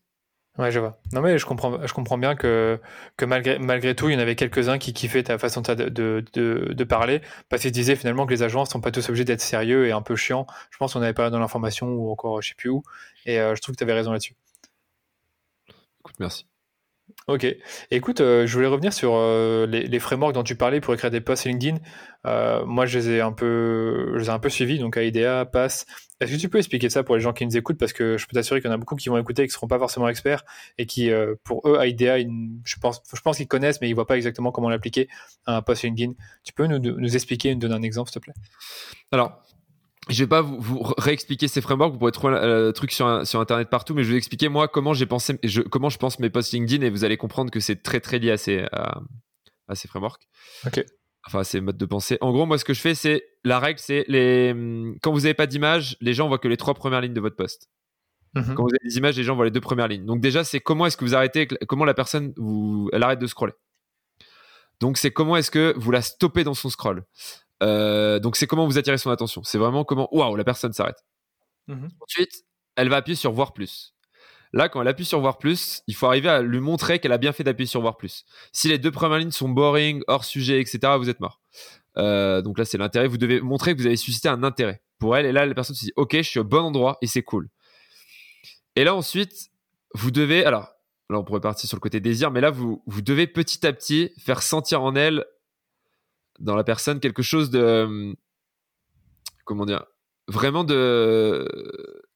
Ouais, je vois. Non, mais je comprends, je comprends bien que, que malgré, malgré tout, il y en avait quelques-uns qui kiffaient ta façon de, de, de, parler, parce qu'ils disaient finalement que les agences sont pas tous obligés d'être sérieux et un peu chiants. Je pense qu'on avait pas dans l'information ou encore je sais plus où. Et euh, je trouve que tu avais raison là-dessus. Écoute, merci. Ok. Écoute, euh, je voulais revenir sur euh, les, frameworks dont tu parlais pour écrire des posts LinkedIn. Euh, moi, je les ai un peu, je les ai un peu suivis, donc IDEA, Pass. Est-ce que tu peux expliquer ça pour les gens qui nous écoutent? Parce que je peux t'assurer qu'il y en a beaucoup qui vont écouter et qui ne seront pas forcément experts et qui, pour eux, IDEA, je pense, qu'ils connaissent, mais ils ne voient pas exactement comment l'appliquer à un post LinkedIn. Tu peux nous, nous expliquer, nous donner un exemple, s'il te plaît? Alors, je vais pas vous, réexpliquer ces frameworks, vous pourrez trouver le truc sur, sur internet partout, mais je vais vous expliquer moi comment j'ai pensé, je, comment je pense mes posts LinkedIn et vous allez comprendre que c'est très très lié à ces, à, ces frameworks. Ok. Enfin, à ces modes de pensée. En gros, moi, ce que je fais, c'est la règle, c'est les quand vous n'avez pas d'image, les gens voient que les trois premières lignes de votre post. Mhm. Quand vous avez des images, les gens voient les deux premières lignes. Donc déjà, c'est comment est-ce que vous arrêtez, comment la personne, vous, elle arrête de scroller. Donc c'est comment est-ce que vous la stoppez dans son scroll. Euh, donc c'est comment vous attirez son attention. C'est vraiment comment, waouh, la personne s'arrête. Mhm. Ensuite, elle va appuyer sur voir plus. Là, quand elle appuie sur voir plus, il faut arriver à lui montrer qu'elle a bien fait d'appuyer sur voir plus. Si les deux premières lignes sont boring, hors sujet, etc., vous êtes mort. Euh, donc là, c'est l'intérêt. Vous devez montrer que vous avez suscité un intérêt pour elle. Et là, la personne se dit, ok, je suis au bon endroit et c'est cool. Et là, ensuite, vous devez, alors, là, on pourrait partir sur le côté désir, mais là, vous, vous devez petit à petit faire sentir en elle dans la personne quelque chose de euh, comment dire vraiment de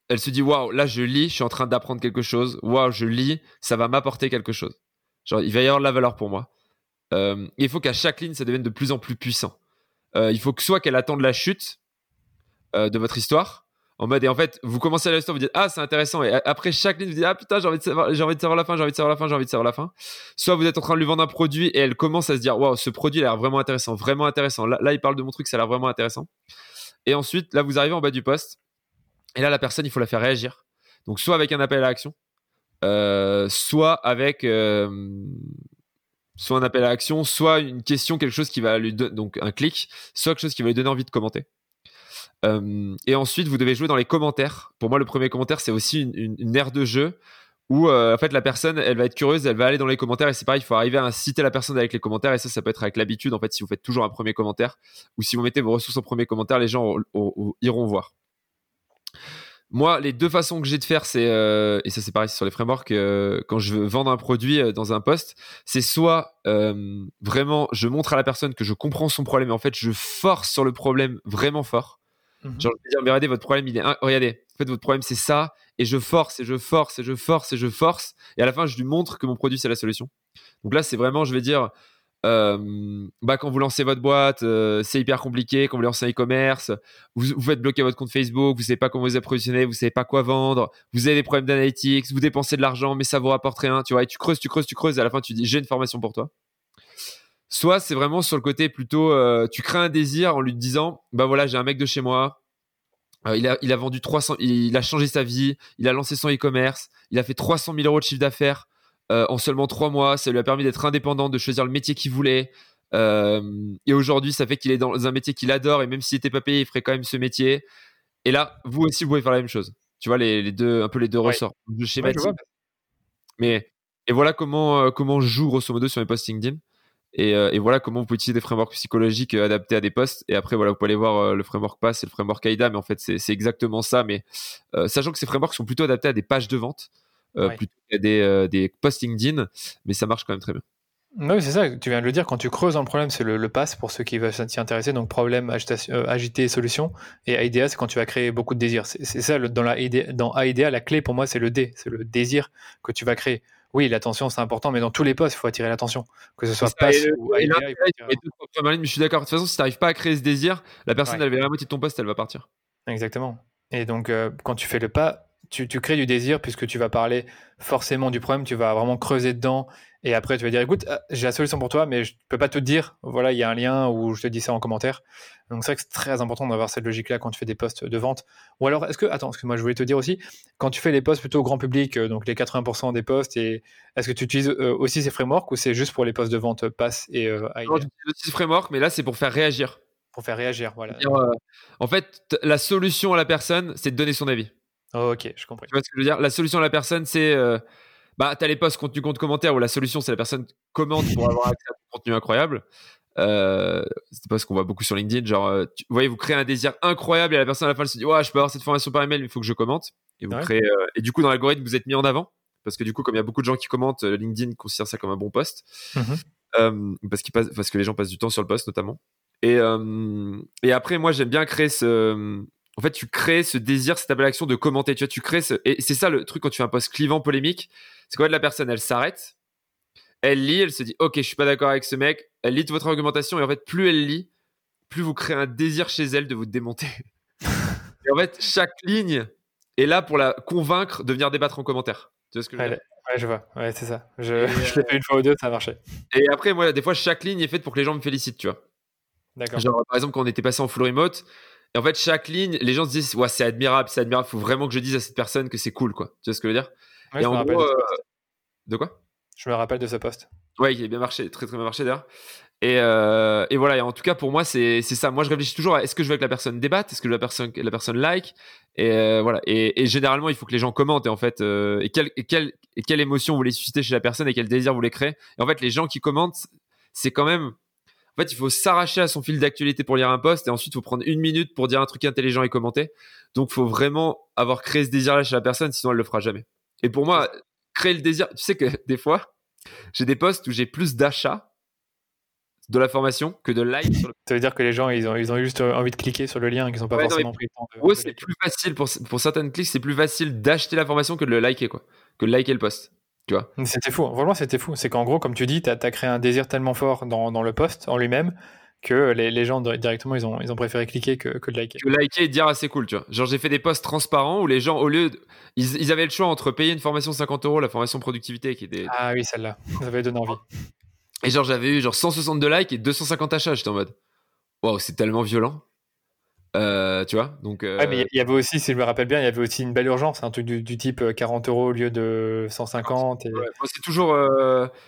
elle se dit waouh là je lis je suis en train d'apprendre quelque chose. Waouh je lis ça va m'apporter quelque chose. Genre il va y avoir de la valeur pour moi. Euh, il faut qu'à chaque ligne ça devienne de plus en plus puissant. Euh, il faut que soit qu'elle attende la chute de votre histoire en mode et en fait vous commencez à l'histoire vous dites ah c'est intéressant. Et après chaque ligne vous dites ah putain j'ai envie de savoir j'ai envie de savoir la fin j'ai envie de savoir la fin j'ai envie de savoir la fin. Soit vous êtes en train de lui vendre un produit et elle commence à se dire waouh ce produit a l'air vraiment intéressant vraiment intéressant. Là, il parle de mon truc ça a l'air vraiment intéressant. Et ensuite là vous arrivez en bas du poste. Et là la personne il faut la faire réagir. Donc, soit avec un appel à l'action, soit avec soit un appel à l'action, soit une question, quelque chose qui va lui donner, donc un clic, soit quelque chose qui va lui donner envie de commenter. Euh, et ensuite, vous devez jouer dans les commentaires. Pour moi, le premier commentaire, c'est aussi une, une, aire de jeu où euh, en fait la personne, elle va être curieuse, elle va aller dans les commentaires et c'est pareil, il faut arriver à inciter la personne avec les commentaires et ça, ça peut être avec l'habitude. En fait, si vous faites toujours un premier commentaire ou si vous mettez vos ressources en premier commentaire, les gens iront voir. Moi, les deux façons que j'ai de faire, c'est euh, et ça c'est pareil sur les frameworks. Quand je veux vendre un produit dans un poste, c'est soit vraiment je montre à la personne que je comprends son problème et en fait je force sur le problème vraiment fort. Mhm. Genre je vais dire mais regardez votre problème il est regardez en fait votre problème c'est ça et je force et je force et je force et je force et à la fin je lui montre que mon produit c'est la solution. Donc là c'est vraiment je vais dire euh, bah, quand vous lancez votre boîte, euh, c'est hyper compliqué. Quand vous lancez un e-commerce, vous, vous faites bloquer votre compte Facebook, vous savez pas comment vous approvisionner, vous savez pas quoi vendre, vous avez des problèmes d'analytics, vous dépensez de l'argent, mais ça vous rapporte rien. Tu vois, et tu creuses, tu creuses, tu creuses, et à la fin, tu dis j'ai une formation pour toi. Soit c'est vraiment sur le côté plutôt, euh, tu crées un désir en lui disant, bah voilà, j'ai un mec de chez moi, il a, il a vendu 300, il, a changé sa vie, il a lancé son e-commerce, il a fait 300 000 euros de chiffre d'affaires. Euh, en seulement trois mois. Ça lui a permis d'être indépendant, de choisir le métier qu'il voulait. Euh, et aujourd'hui, ça fait qu'il est dans un métier qu'il adore et même s'il n'était pas payé, il ferait quand même ce métier. Et là, vous aussi, vous pouvez faire la même chose. Tu vois, les, deux, un peu les deux ressorts. Je schématise. mais et voilà comment, euh, comment je joue grosso modo sur mes posts LinkedIn. Et, et, voilà comment vous pouvez utiliser des frameworks psychologiques adaptés à des posts. Et après, voilà, vous pouvez aller voir le framework Pass et le framework AIDA. Mais en fait, c'est exactement ça. Mais sachant que ces frameworks sont plutôt adaptés à des pages de vente. Euh, plutôt qu'à des, euh, des postings din, mais ça marche quand même très bien. Oui, c'est ça, tu viens de le dire, quand tu creuses dans le problème, c'est le, pass pour ceux qui veulent s'y intéresser, donc problème, agitation, euh, agité, solution, et AIDA, c'est quand tu vas créer beaucoup de désirs. C'est ça, dans, la dans AIDA, la clé pour moi, c'est le D, c'est le désir que tu vas créer. Oui, l'attention, c'est important, mais dans tous les postes, il faut attirer l'attention. Que ce soit pass ou AIDA. je suis d'accord. De toute façon, si tu n'arrives pas à créer ce désir, la personne, elle va la moitié de ton poste, elle va partir. Exactement. Et donc, quand tu fais le pas, tu, crées du désir puisque tu vas parler forcément du problème, tu vas vraiment creuser dedans et après tu vas dire écoute, ah, j'ai la solution pour toi, mais je peux pas te dire, voilà, il y a un lien ou je te dis ça en commentaire. Donc c'est vrai que c'est très important d'avoir cette logique-là quand tu fais des posts de vente. Ou alors, est-ce que, attends, parce que moi je voulais te dire aussi, quand tu fais les posts plutôt au grand public, euh, donc les 80% des posts, et est-ce que tu utilises euh, aussi ces frameworks ou c'est juste pour les posts de vente pass et euh, j'utilise ces frameworks, mais là c'est pour faire réagir. Pour faire réagir, voilà. en fait, la solution à la personne, c'est de donner son avis. Ok, je comprends. Tu vois ce que je veux dire? La solution à la personne, c'est bah, tu as les posts contenu compte commentaire où la solution, c'est la personne commente pour avoir accès à un contenu incroyable. Euh, c'est pas ce qu'on voit beaucoup sur LinkedIn. Genre, euh, vous voyez, vous créez un désir incroyable et la personne à la fin elle se dit Ouais, je peux avoir cette formation par email, mais il faut que je commente. Et, vous créez, euh, et du coup, dans l'algorithme, vous êtes mis en avant. Parce que du coup, comme il y a beaucoup de gens qui commentent, euh, LinkedIn considère ça comme un bon post. Mmh parce, parce que les gens passent du temps sur le post, notamment. Et, et après, moi, j'aime bien créer ce. En fait, tu crées ce désir, cette appel à action de commenter. Tu vois, tu crées ce. Et c'est ça le truc quand tu fais un post clivant, polémique c'est quoi de la personne, elle s'arrête, elle lit, elle se dit ok, je suis pas d'accord avec ce mec, elle lit toute votre argumentation et en fait, plus elle lit, plus vous créez un désir chez elle de vous démonter. et en fait, chaque ligne est là pour la convaincre de venir débattre en commentaire. Tu vois ce que je veux dire? Ouais, je vois. Ouais, c'est ça. Je, l'ai fait une fois ou deux, ça a marché. Et après, moi, des fois, chaque ligne est faite pour que les gens me félicitent, tu vois. D'accord. Genre, par exemple, quand on était passé en full remote, et en fait, chaque ligne, les gens se disent, ouais, c'est admirable, c'est admirable, faut vraiment que je dise à cette personne que c'est cool, quoi. Tu vois ce que je veux dire? Et en gros, euh, de, quoi? Je me rappelle de ce poste. Ouais, il a bien marché, très très bien marché d'ailleurs. Et, euh, et, voilà, et en tout cas pour moi c'est ça. Moi je réfléchis toujours à est-ce que je veux que la personne débatte, est-ce que la personne la personne like, et euh, voilà. Et, généralement il faut que les gens commentent et en fait et, quelle, et, quelle, et quelle émotion vous voulez susciter chez la personne et quel désir vous voulez créer. Et en fait les gens qui commentent, c'est quand même en fait, il faut s'arracher à son fil d'actualité pour lire un post et ensuite il faut prendre une minute pour dire un truc intelligent et commenter. Donc, il faut vraiment avoir créé ce désir-là chez la personne, sinon elle le fera jamais. Et pour moi, créer le désir, tu sais que des fois, j'ai des posts où j'ai plus d'achats de la formation que de likes. Sur Ça veut dire que les gens, ils ont, ils ont juste envie de cliquer sur le lien et qu'ils n'ont pas forcément pris le temps de. C'est plus facile pour, pour certaines clics, c'est plus facile d'acheter la formation que de le liker, quoi. Que de liker le post. Tu vois C'était fou. Vraiment, c'était fou. C'est qu'en gros, comme tu dis, tu as, créé un désir tellement fort dans, dans le post en lui-même que les, les, gens directement ils ont, ils ont préféré cliquer que, que de liker. Que liker et dire ah c'est cool, tu vois. Genre j'ai fait des posts transparents où les gens au lieu ils, ils, avaient le choix entre payer une formation 50 euros, la formation productivité qui était ah oui celle-là, ça avait donné envie. Et genre j'avais eu genre 162 likes et 250 achats, j'étais en mode waouh c'est tellement violent. Euh, tu vois donc ouais, mais il y avait aussi si je me rappelle bien il y avait aussi une belle urgence un truc du, type 40 euros au lieu de 150 et... c'est toujours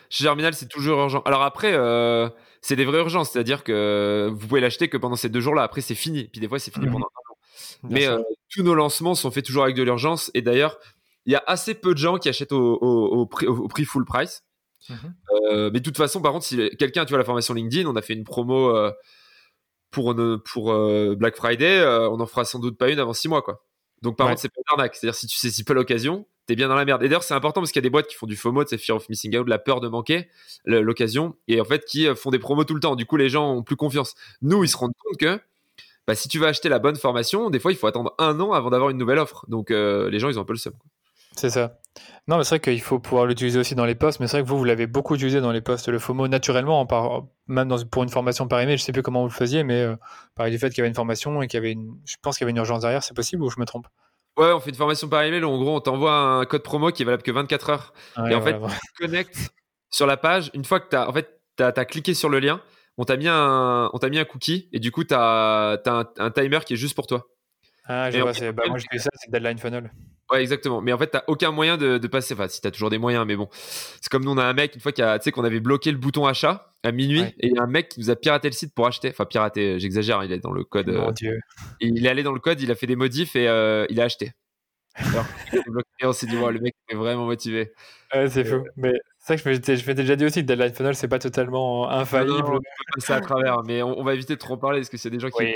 chez Germinal c'est toujours urgent. Alors après c'est des vraies urgences c'est à dire que vous pouvez l'acheter que pendant ces deux jours là après c'est fini. Puis des fois c'est fini mmh pendant un an. Mais tous nos lancements sont faits toujours avec de l'urgence. Et d'ailleurs il y a assez peu de gens qui achètent au, prix, au prix, full price. Mmh mais de toute façon par contre si quelqu'un tu vois la formation LinkedIn on a fait une promo pour, pour euh, Black Friday, euh, on en fera sans doute pas une avant six mois, quoi. Donc, par contre, c'est pas une arnaque. C'est-à-dire, si tu sais pas l'occasion, t'es bien dans la merde. Et d'ailleurs, c'est important parce qu'il y a des boîtes qui font du FOMO, c'est Fear of Missing Out, la peur de manquer l'occasion, et en fait, qui euh, font des promos tout le temps. Du coup, les gens ont plus confiance. Nous, ils se rendent compte que bah, si tu veux acheter la bonne formation, des fois, il faut attendre un an avant d'avoir une nouvelle offre. Donc, les gens, ils ont un peu le seum. C'est ça. Non, mais c'est vrai qu'il faut pouvoir l'utiliser aussi dans les postes, mais c'est vrai que vous, vous l'avez beaucoup utilisé dans les postes, le FOMO naturellement, par, même pour une formation par email, je sais plus comment vous le faisiez, mais euh, pareil du fait qu'il y avait une formation et qu'il y avait une, je pense qu'il y avait une urgence derrière, c'est possible ou je me trompe? Ouais, on fait une formation par email, en gros, on t'envoie un code promo qui est valable que 24 heures. et en fait, tu connectes sur la page, une fois que tu as, en fait, as, cliqué sur le lien, on t'a mis, un, on mis un cookie, et du coup, tu as, un, timer qui est juste pour toi. Ah, je vois, bah, moi, j'ai fait ça, c'est Deadline Funnel. Ouais, exactement. Mais en fait, t'as aucun moyen de, de passer. Enfin, si t'as toujours des moyens, mais bon. C'est comme nous, on a un mec, une fois qu'il a, tu sais, qu'on avait bloqué le bouton achat à minuit, et il y a un mec qui nous a piraté le site pour acheter. Enfin, piraté, j'exagère, il est dans le code. Mon euh, Dieu. Il est allé dans le code, il a fait des modifs et euh, il a acheté. Alors, on s'est dit, wow, le mec est vraiment motivé. Ouais, c'est fou. Mais c'est vrai que je m'étais déjà dit aussi que Deadline Funnel, c'est pas totalement infaillible. Non, on peut passer à travers, mais on, va éviter de trop en parler parce que c'est des gens qui. Oui,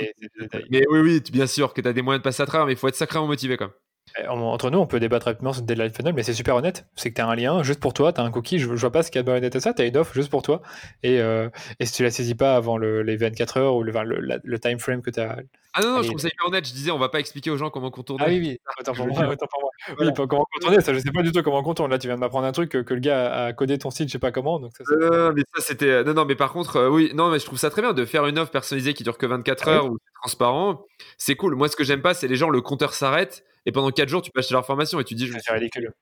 mais oui, oui, bien sûr que tu as des moyens de passer à travers, mais il faut être sacrément motivé quand même. Eh, entre nous, on peut débattre rapidement sur Deadline Funnel, mais c'est super honnête. C'est que tu as un lien juste pour toi, tu as un cookie, je, vois pas ce qu'il y a de honnête à ça, tu as une offre juste pour toi. Et, euh, et si tu la saisis pas avant les 24 heures ou le, le, time frame que tu as. Ah non, non, je trouve ça hyper honnête. Je disais, on va pas expliquer aux gens comment contourner. Ah oui, oui, autant pour moi. Autant pour moi. Oui, comment contourner, ça, je sais pas du tout comment contourner. Là, tu viens de m'apprendre un truc que, le gars a codé ton site, je sais pas comment. Donc ça, non, mais ça, c'était. Euh, non, non, mais par contre, euh, oui, non, mais je trouve ça très bien de faire une offre personnalisée qui dure que 24 ah heures ou transparent. C'est cool. Moi, ce que j'aime pas, c'est les gens, le compteur s'arrête et pendant 4 jours, tu peux acheter leur formation et tu dis. C'est ridicule.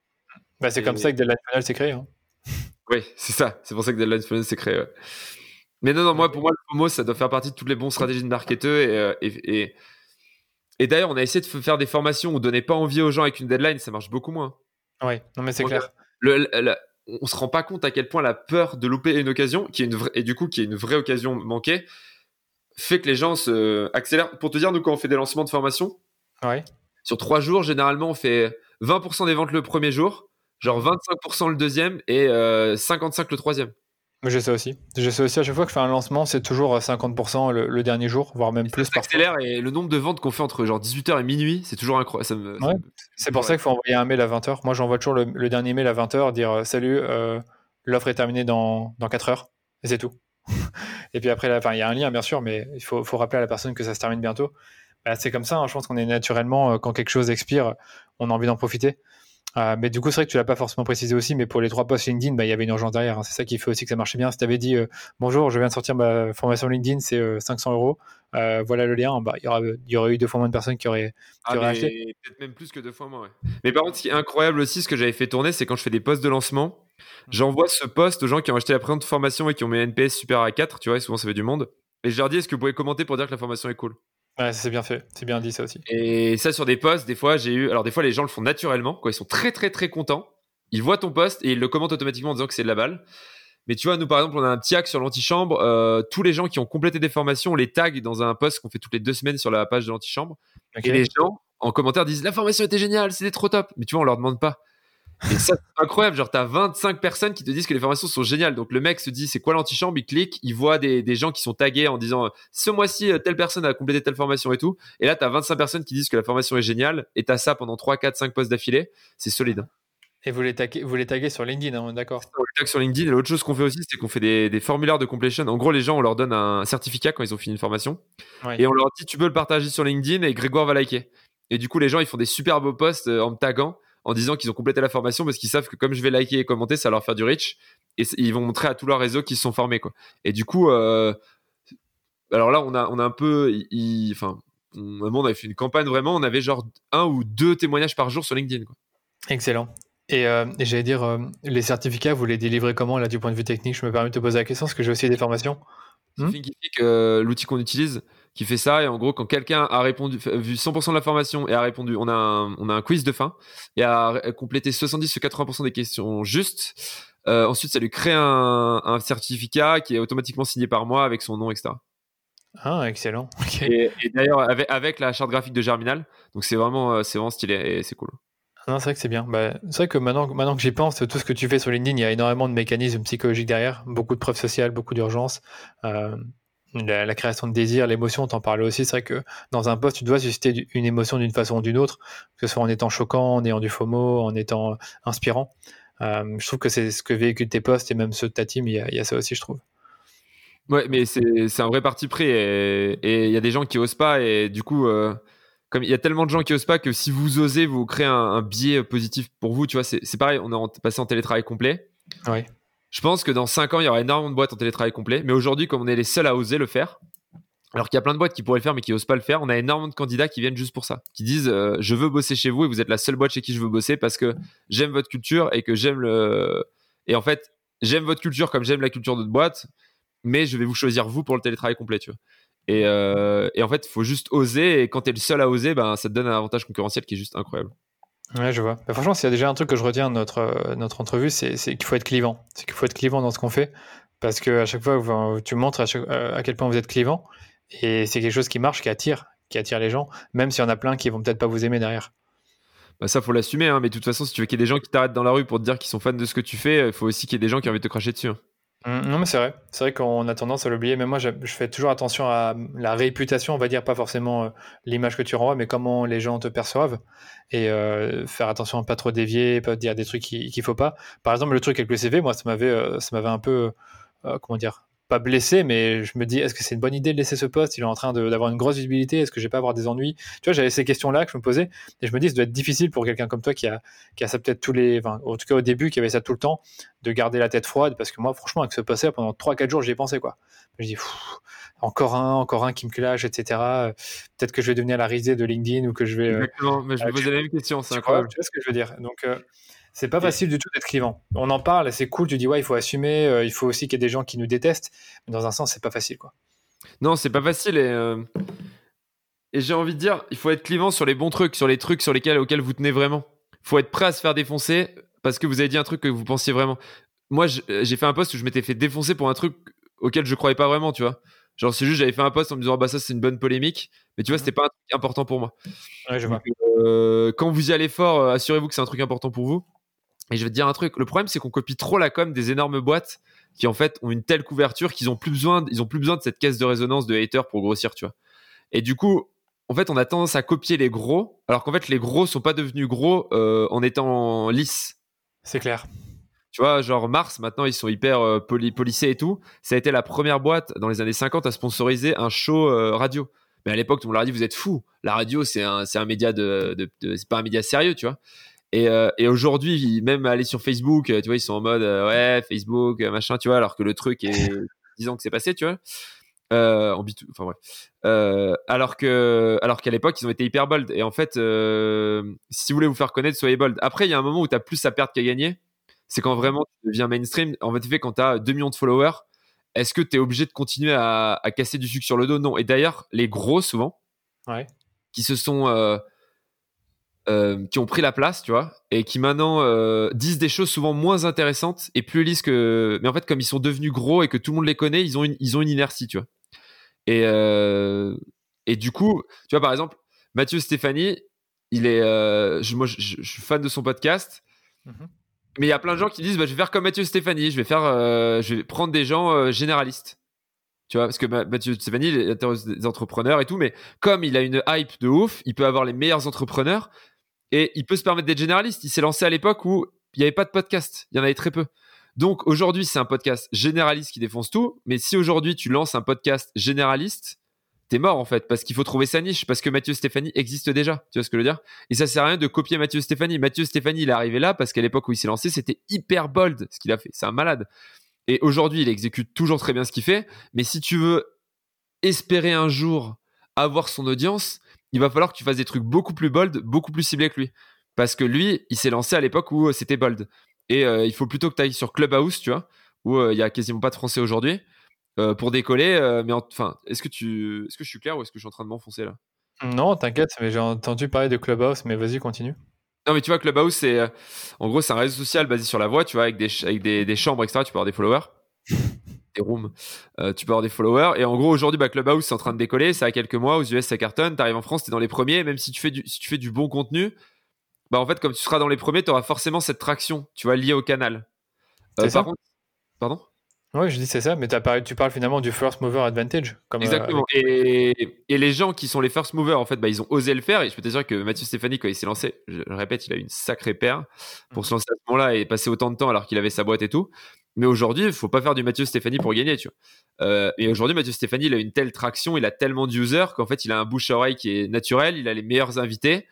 Bah, c'est comme ça que Deadline Funnel s'est créé. Hein. Oui, c'est ça. C'est pour ça que Deadline Funnel s'est créé. Mais non, non, moi, pour moi, le FOMO, ça doit faire partie de toutes les bonnes stratégies de marketeur. Euh, et, et, et, d'ailleurs, on a essayé de faire des formations où donner pas envie aux gens avec une deadline, ça marche beaucoup moins. Oui, non, mais c'est clair. Le, on se rend pas compte à quel point la peur de louper une occasion, qui est une vraie, et du coup, qui est une vraie occasion manquée, fait que les gens se accélèrent. Pour te dire, nous, quand on fait des lancements de formation, ouais. Sur trois jours, généralement, on fait 20% des ventes le premier jour, genre 25% le deuxième et 55% euh, le troisième. Mais j'ai ça aussi. J'ai ça aussi. À chaque fois que je fais un lancement, c'est toujours 50% le, dernier jour, voire même plus. Ça accélère et le nombre de ventes qu'on fait entre genre 18h et minuit, c'est toujours incroyable. C'est pour ça qu'il faut envoyer un mail à 20h. Moi, j'envoie toujours le, dernier mail à 20h, dire euh, salut, euh, l'offre est terminée dans, dans 4 heures. Et c'est tout. et puis après, il y a un lien, bien sûr, mais il faut, faut rappeler à la personne que ça se termine bientôt. Bah, c'est comme ça. Hein. Je pense qu'on est naturellement, euh, quand quelque chose expire, on a envie d'en profiter. Euh, mais du coup, c'est vrai que tu l'as pas forcément précisé aussi, mais pour les trois posts LinkedIn, bah, il y avait une urgence derrière. Hein. C'est ça qui fait aussi que ça marchait bien. Si tu avais dit euh, bonjour, je viens de sortir ma formation LinkedIn, c'est 500 euros, voilà le lien, bah, il y, aurait, eu deux fois moins de personnes qui auraient, ah, acheté. Peut-être même plus que deux fois moins. Mais par contre, ce qui est incroyable aussi, ce que j'avais fait tourner, c'est quand je fais des posts de lancement, mmh. j'envoie ce post aux gens qui ont acheté la présente formation et qui ont mis NPS super à 4, tu vois, et souvent ça fait du monde. Et je leur dis, est-ce que vous pouvez commenter pour dire que la formation est cool? Ouais, c'est bien fait, c'est bien dit ça aussi. Et ça sur des posts, des fois j'ai eu, alors des fois les gens le font naturellement, quoi, ils sont très très très contents, ils voient ton post et ils le commentent automatiquement en disant que c'est de la balle. Mais tu vois, nous par exemple, on a un petit hack sur l'antichambre. Euh, tous les gens qui ont complété des formations, on les tag dans un post qu'on fait toutes les deux semaines sur la page de l'antichambre. Et les gens en commentaire disent la formation était géniale, c'était trop top. Mais tu vois, on leur demande pas. Et ça, c'est incroyable. Genre, t'as 25 personnes qui te disent que les formations sont géniales. Donc, le mec se dit, c'est quoi l'antichambre? Il clique, il voit des, des, gens qui sont tagués en disant, ce mois-ci, euh, telle personne a complété telle formation et tout. Et là, t'as 25 personnes qui disent que la formation est géniale. Et t'as ça pendant 3, 4, 5 postes d'affilée. C'est solide. Hein. Et vous les, taguez, vous les taguez sur LinkedIn, hein, d'accord On les tag sur LinkedIn. Et l'autre chose qu'on fait aussi, c'est qu'on fait des, des, formulaires de completion. En gros, les gens, on leur donne un certificat quand ils ont fini une formation. Et on leur dit, tu peux le partager sur LinkedIn et Grégoire va liker. Et du coup, les gens, ils font des super beaux posts euh, en me taguant en disant qu'ils ont complété la formation parce qu'ils savent que comme je vais liker et commenter, ça va leur faire du reach et ils vont montrer à tout leur réseau qu'ils se sont formés quoi. Et du coup, euh, alors là on a on a un peu, enfin, on, on avait fait une campagne vraiment, on avait genre un ou deux témoignages par jour sur LinkedIn quoi. Excellent. Et, euh, j'allais dire, euh, les certificats, vous les délivrez comment là du point de vue technique? Je me permets de te poser la question parce que j'ai aussi des formations. Hmm? L'outil qu'on utilise, qui fait ça. Et en gros, quand quelqu'un a répondu, vu 100% de l'information et a répondu, on a un, on a un quiz de fin et a complété 70 ou 80% des questions justes. Euh, ensuite, ça lui crée un, un, certificat qui est automatiquement signé par moi avec son nom, etc. Ah, excellent. Et, d'ailleurs, avec, avec, la charte graphique de Germinal. Donc, c'est vraiment, euh, c'est vraiment stylé et c'est cool. Non, c'est vrai que c'est bien. Bah, c'est vrai que maintenant, maintenant que j'y pense, tout ce que tu fais sur LinkedIn, il y a énormément de mécanismes psychologiques derrière, beaucoup de preuves sociales, beaucoup d'urgence. Euh, la, création de désir, l'émotion, t'en parlais aussi. C'est vrai que dans un poste, tu dois susciter une émotion d'une façon ou d'une autre, que ce soit en étant choquant, en ayant du FOMO, en étant inspirant. Euh, je trouve que c'est ce que véhiculent tes postes et même ceux de ta team, il y a, il y a ça aussi, je trouve. Ouais, mais c'est un vrai parti pris et il y a des gens qui osent pas et du coup, euh, comme il y a tellement de gens qui osent pas que si vous osez, vous créez un, biais positif pour vous. Tu vois, c'est pareil, on est passé en télétravail complet. Oui. Je pense que dans 5 ans, il y aura énormément de boîtes en télétravail complet. Mais aujourd'hui, comme on est les seuls à oser le faire, alors qu'il y a plein de boîtes qui pourraient le faire mais qui osent pas le faire, on a énormément de candidats qui viennent juste pour ça, qui disent euh, je veux bosser chez vous et vous êtes la seule boîte chez qui je veux bosser parce que j'aime votre culture et que j'aime le et en fait j'aime votre culture comme j'aime la culture d'autres boîtes, mais je vais vous choisir vous pour le télétravail complet, tu vois. Et, euh, et en fait, il faut juste oser et quand tu es le seul à oser, ben, ça te donne un avantage concurrentiel qui est juste incroyable. Ouais, je vois. franchement, s'il y a déjà un truc que je retiens de notre, euh, entrevue, c'est qu'il faut être clivant. C'est qu'il faut être clivant dans ce qu'on fait. Parce qu'à chaque fois, tu montres à, euh, à, quel point vous êtes clivant. Et c'est quelque chose qui marche, qui attire, qui attire les gens, même s'il y en a plein qui vont peut-être pas vous aimer derrière. Bah ça, faut l'assumer. Hein, mais de toute façon, si tu veux qu'il y ait des gens qui t'arrêtent dans la rue pour te dire qu'ils sont fans de ce que tu fais, il faut aussi qu'il y ait des gens qui ont envie de te cracher dessus. Hein. Mmh, non, mais c'est vrai. C'est vrai qu'on a tendance à l'oublier. Mais moi, je, fais toujours attention à la réputation, on va dire, pas forcément euh, l'image que tu renvoies, mais comment les gens te perçoivent. Et euh, faire attention à pas trop dévier, pas dire des trucs qu'il ne faut pas. Par exemple, le truc avec le CV, moi, ça m'avait, euh, ça m'avait un peu, comment dire, pas blessé, mais je me dis, est-ce que c'est une bonne idée de laisser ce poste? Il est en train d'avoir une grosse visibilité. Est-ce que je vais pas avoir des ennuis? Tu vois, j'avais ces questions-là que je me posais, et je me dis, ça doit être difficile pour quelqu'un comme toi qui a, qui a ça peut-être tous les, enfin, en tout cas au début, qui avait ça tout le temps, de garder la tête froide, parce que moi, franchement, avec ce poste pendant 3-4 jours, j'y ai pensé, quoi. Je dis, encore un, encore un qui me clash, etc. Peut-être que je vais devenir la risée de LinkedIn ou que je vais. Euh, Exactement, mais je me posais la même question, c'est incroyable. Tu vois ce que je veux dire? Donc, euh, c'est pas facile du tout d'être clivant. On en parle, c'est cool, tu dis ouais, il faut assumer, euh, il faut aussi qu'il y ait des gens qui nous détestent, mais dans un sens, c'est pas facile quoi. Non, c'est pas facile et, euh, et j'ai envie de dire, il faut être clivant sur les bons trucs, sur les trucs sur lesquels auxquels vous tenez vraiment. Il faut être prêt à se faire défoncer parce que vous avez dit un truc que vous pensiez vraiment. Moi, j'ai fait un poste où je m'étais fait défoncer pour un truc auquel je croyais pas vraiment, tu vois. Genre, c'est juste, j'avais fait un poste en me disant, bah ça, c'est une bonne polémique, mais tu vois, c'était pas un truc important pour moi. Ouais, je vois. Euh, quand vous y allez fort, assurez-vous que c'est un truc important pour vous. Et je vais te dire un truc. Le problème, c'est qu'on copie trop la com des énormes boîtes qui en fait ont une telle couverture qu'ils ont plus besoin, ils ont plus besoin de cette caisse de résonance de haters pour grossir, tu vois. Et du coup, en fait, on a tendance à copier les gros, alors qu'en fait, les gros sont pas devenus gros euh, en étant lisses. C'est clair. Tu vois, genre Mars, maintenant, ils sont hyper euh, polissés et tout. Ça a été la première boîte dans les années 50 à sponsoriser un show euh, radio. Mais à l'époque, tout le monde leur a dit, vous êtes fous. La radio, c'est un, un média de, de c'est pas un média sérieux, tu vois. Et, euh, et aujourd'hui, même aller sur Facebook, tu vois, ils sont en mode euh, ouais, Facebook, machin, tu vois, alors que le truc est 10 ans que c'est passé, tu vois. Euh, en B2, enfin ouais. Euh, alors que, alors qu'à l'époque, ils ont été hyper bold. Et en fait, euh, si vous voulez vous faire connaître, soyez bold. Après, il y a un moment où tu as plus à perdre qu'à gagner. C'est quand vraiment tu deviens mainstream. En fait, quand tu as 2 millions de followers, est-ce que tu es obligé de continuer à, à, casser du sucre sur le dos? Non. Et d'ailleurs, les gros, souvent, ouais. qui se sont euh, qui ont pris la place, tu vois, et qui maintenant euh, disent des choses souvent moins intéressantes et plus lisses que. Mais en fait, comme ils sont devenus gros et que tout le monde les connaît, ils ont une, ils ont une inertie, tu vois. Et, euh, et du coup, tu vois, par exemple, Mathieu Stéphanie, il est. je, moi, je, suis fan de son podcast. Mhm. Mais il y a plein de gens qui disent bah, je vais faire comme Mathieu Stéphanie, je vais faire, je vais prendre des gens généralistes. Tu vois, parce que Mathieu Stéphanie, il intéresse des entrepreneurs et tout, mais comme il a une hype de ouf, il peut avoir les meilleurs entrepreneurs, et il peut se permettre d'être généraliste. Il s'est lancé à l'époque où il n'y avait pas de podcast. Il y en avait très peu. Donc aujourd'hui, c'est un podcast généraliste qui défonce tout. Mais si aujourd'hui tu lances un podcast généraliste, t'es mort en fait parce qu'il faut trouver sa niche parce que Mathieu Stéphanie existe déjà. Tu vois ce que je veux dire? Et ça sert à rien de copier Mathieu Stéphanie. Mathieu Stéphanie, il est arrivé là parce qu'à l'époque où il s'est lancé, c'était hyper bold ce qu'il a fait. C'est un malade. Et aujourd'hui, il exécute toujours très bien ce qu'il fait. Mais si tu veux espérer un jour avoir son audience, il va falloir que tu fasses des trucs beaucoup plus bold, beaucoup plus ciblés que lui. Parce que lui, il s'est lancé à l'époque où euh, c'était bold. Et euh, il faut plutôt que tu ailles sur Clubhouse, tu vois, où euh, il y a quasiment pas de français aujourd'hui. pour décoller. mais enfin, est-ce que tu, est-ce que je suis clair ou est-ce que je suis en train de m'enfoncer là? Non, t'inquiète, mais j'ai entendu parler de Clubhouse, mais vas-y, continue. Non, mais tu vois, Clubhouse, c'est en gros, c'est un réseau social basé sur la voix, tu vois, avec des, avec des, des chambres, etc. Tu peux avoir des followers des rooms, euh, tu peux avoir des followers. Et en gros, aujourd'hui, bah, Clubhouse, c'est en train de décoller. Ça a quelques mois. Aux US, ça cartonne. T'arrives en France, t'es dans les premiers. Même si tu fais du, si tu fais du bon contenu, bah, en fait, comme tu seras dans les premiers, tu auras forcément cette traction, tu vois, liée au canal. Euh, par contre, pardon? Ouais, je dis c'est ça, mais as tu parles finalement du first mover advantage. Comme, euh, Exactement. et, et, les gens qui sont les first movers, en fait, bah, ils ont osé le faire. Et je peux te dire que Mathieu Stéphanie, quand il s'est lancé, je le répète, il a eu une sacrée paire pour mm. se lancer à ce moment-là et passer autant de temps alors qu'il avait sa boîte et tout. Mais aujourd'hui, il faut pas faire du Mathieu Stéphanie pour gagner, tu vois. Euh, et aujourd'hui, Mathieu Stéphanie, il a une telle traction, il a tellement d'users qu'en fait, il a un bouche à oreille qui est naturel, il a les meilleurs invités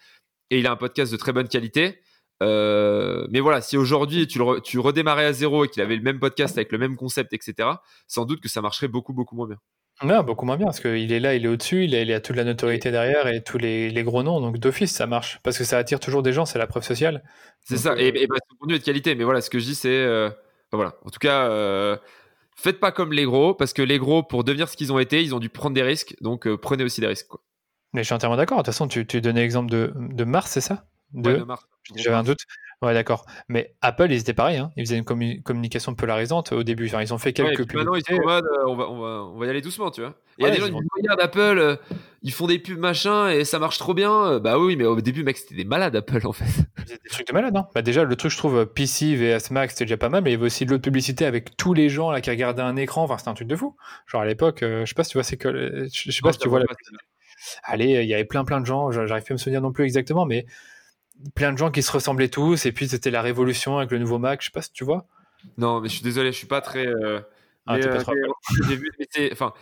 et il a un podcast de très bonne qualité. Euh, mais voilà, si aujourd'hui tu, tu redémarrais à zéro et qu'il avait le même podcast avec le même concept, etc., sans doute que ça marcherait beaucoup, beaucoup moins bien. Non, beaucoup moins bien, parce qu'il est là, il est au-dessus, il, il, a toute la notoriété derrière et tous les, les gros noms, donc d'office ça marche, parce que ça attire toujours des gens, c'est la preuve sociale. C'est ça, et, et bah, son contenu est de qualité, mais voilà, ce que je dis, c'est. Euh, voilà. En tout cas, euh, faites pas comme les gros, parce que les gros, pour devenir ce qu'ils ont été, ils ont dû prendre des risques. Donc euh, prenez aussi des risques. Quoi. Mais je suis entièrement d'accord. De toute façon, tu, tu donnais l'exemple de, de Mars, c'est ça? De... de Mars. J'avais un doute. Ouais, d'accord. Mais Apple, ils étaient pareils. Hein. Ils faisaient une communication polarisante au début. Enfin, ils ont fait quelques. Ouais, maintenant, ils sont en mode, euh, on, va, on, va, on, va, y aller doucement, tu vois. Il y a des gens qui disent Regarde, Apple, euh, ils font des pubs machin et ça marche trop bien. Euh, bah oui, mais au début, mec, c'était des malades, Apple, en fait. C'était des trucs de malades, hein. Bah déjà, le truc, je trouve, PC, VS Max, c'était déjà pas mal, mais il y avait aussi de l'autre publicité avec tous les gens là qui regardaient un écran. Enfin, c'était un truc de fou. Genre à l'époque, je sais pas si tu vois, c'est que. Je sais pas si tu vois la. Allez, il y avait plein, plein de gens. J'arrive plus à me souvenir non plus exactement, mais plein de gens qui se ressemblaient tous, et puis c'était la révolution avec le nouveau Mac, je sais pas si tu vois. Non, mais je suis désolé, je suis pas très. Euh, ah, pas euh, trop... vu, enfin,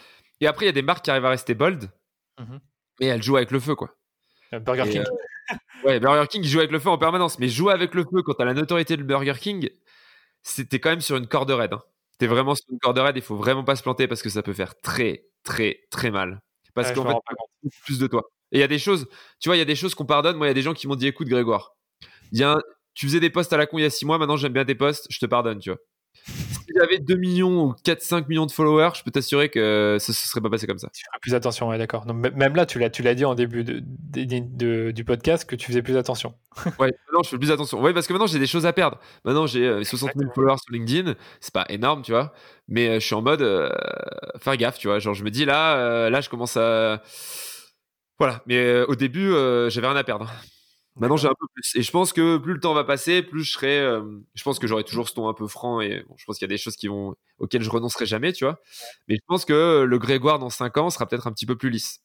et après, il y a des marques qui arrivent à rester bold, mhm. mais elles jouent avec le feu, quoi. Euh, Burger King. ouais, Burger King, joue avec le feu en permanence, mais jouer avec le feu quand t'as la notoriété de Burger King, c'était quand même sur une corde raide. Hein. T'es vraiment sur une corde raide, il faut vraiment pas se planter parce que ça peut faire très, très, très mal. Parce qu'en fait, plus de toi. Et il y a des choses, tu vois, il y a des choses qu'on pardonne. Moi, il y a des gens qui m'ont dit écoute, Grégoire, y a tu faisais des posts à la con il y a 6 mois, maintenant j'aime bien tes posts, je te pardonne, tu vois. Si j'avais 2 millions ou 4-5 millions de followers, je peux t'assurer que ça ne serait pas passé comme ça. Tu ferais plus attention, ouais, d'accord. Même là, tu l'as, tu l'as dit en début de, du podcast que tu faisais plus attention. ouais, maintenant je fais plus attention. Ouais, parce que maintenant j'ai des choses à perdre. Maintenant j'ai 60 euh, 000 followers sur LinkedIn, c'est pas énorme, tu vois. Mais euh, je suis en mode euh, faire gaffe, tu vois. Genre je me dis là, là je commence à voilà, mais euh, au début, euh, j'avais rien à perdre. Maintenant, j'ai un peu plus. Et je pense que plus le temps va passer, plus je serai. Euh, je pense que j'aurai toujours ce ton un peu franc. Et je pense qu'il y a des choses qui vont, auxquelles je renoncerai jamais, tu vois. Mais je pense que le Grégoire dans 5 ans sera peut-être un petit peu plus lisse.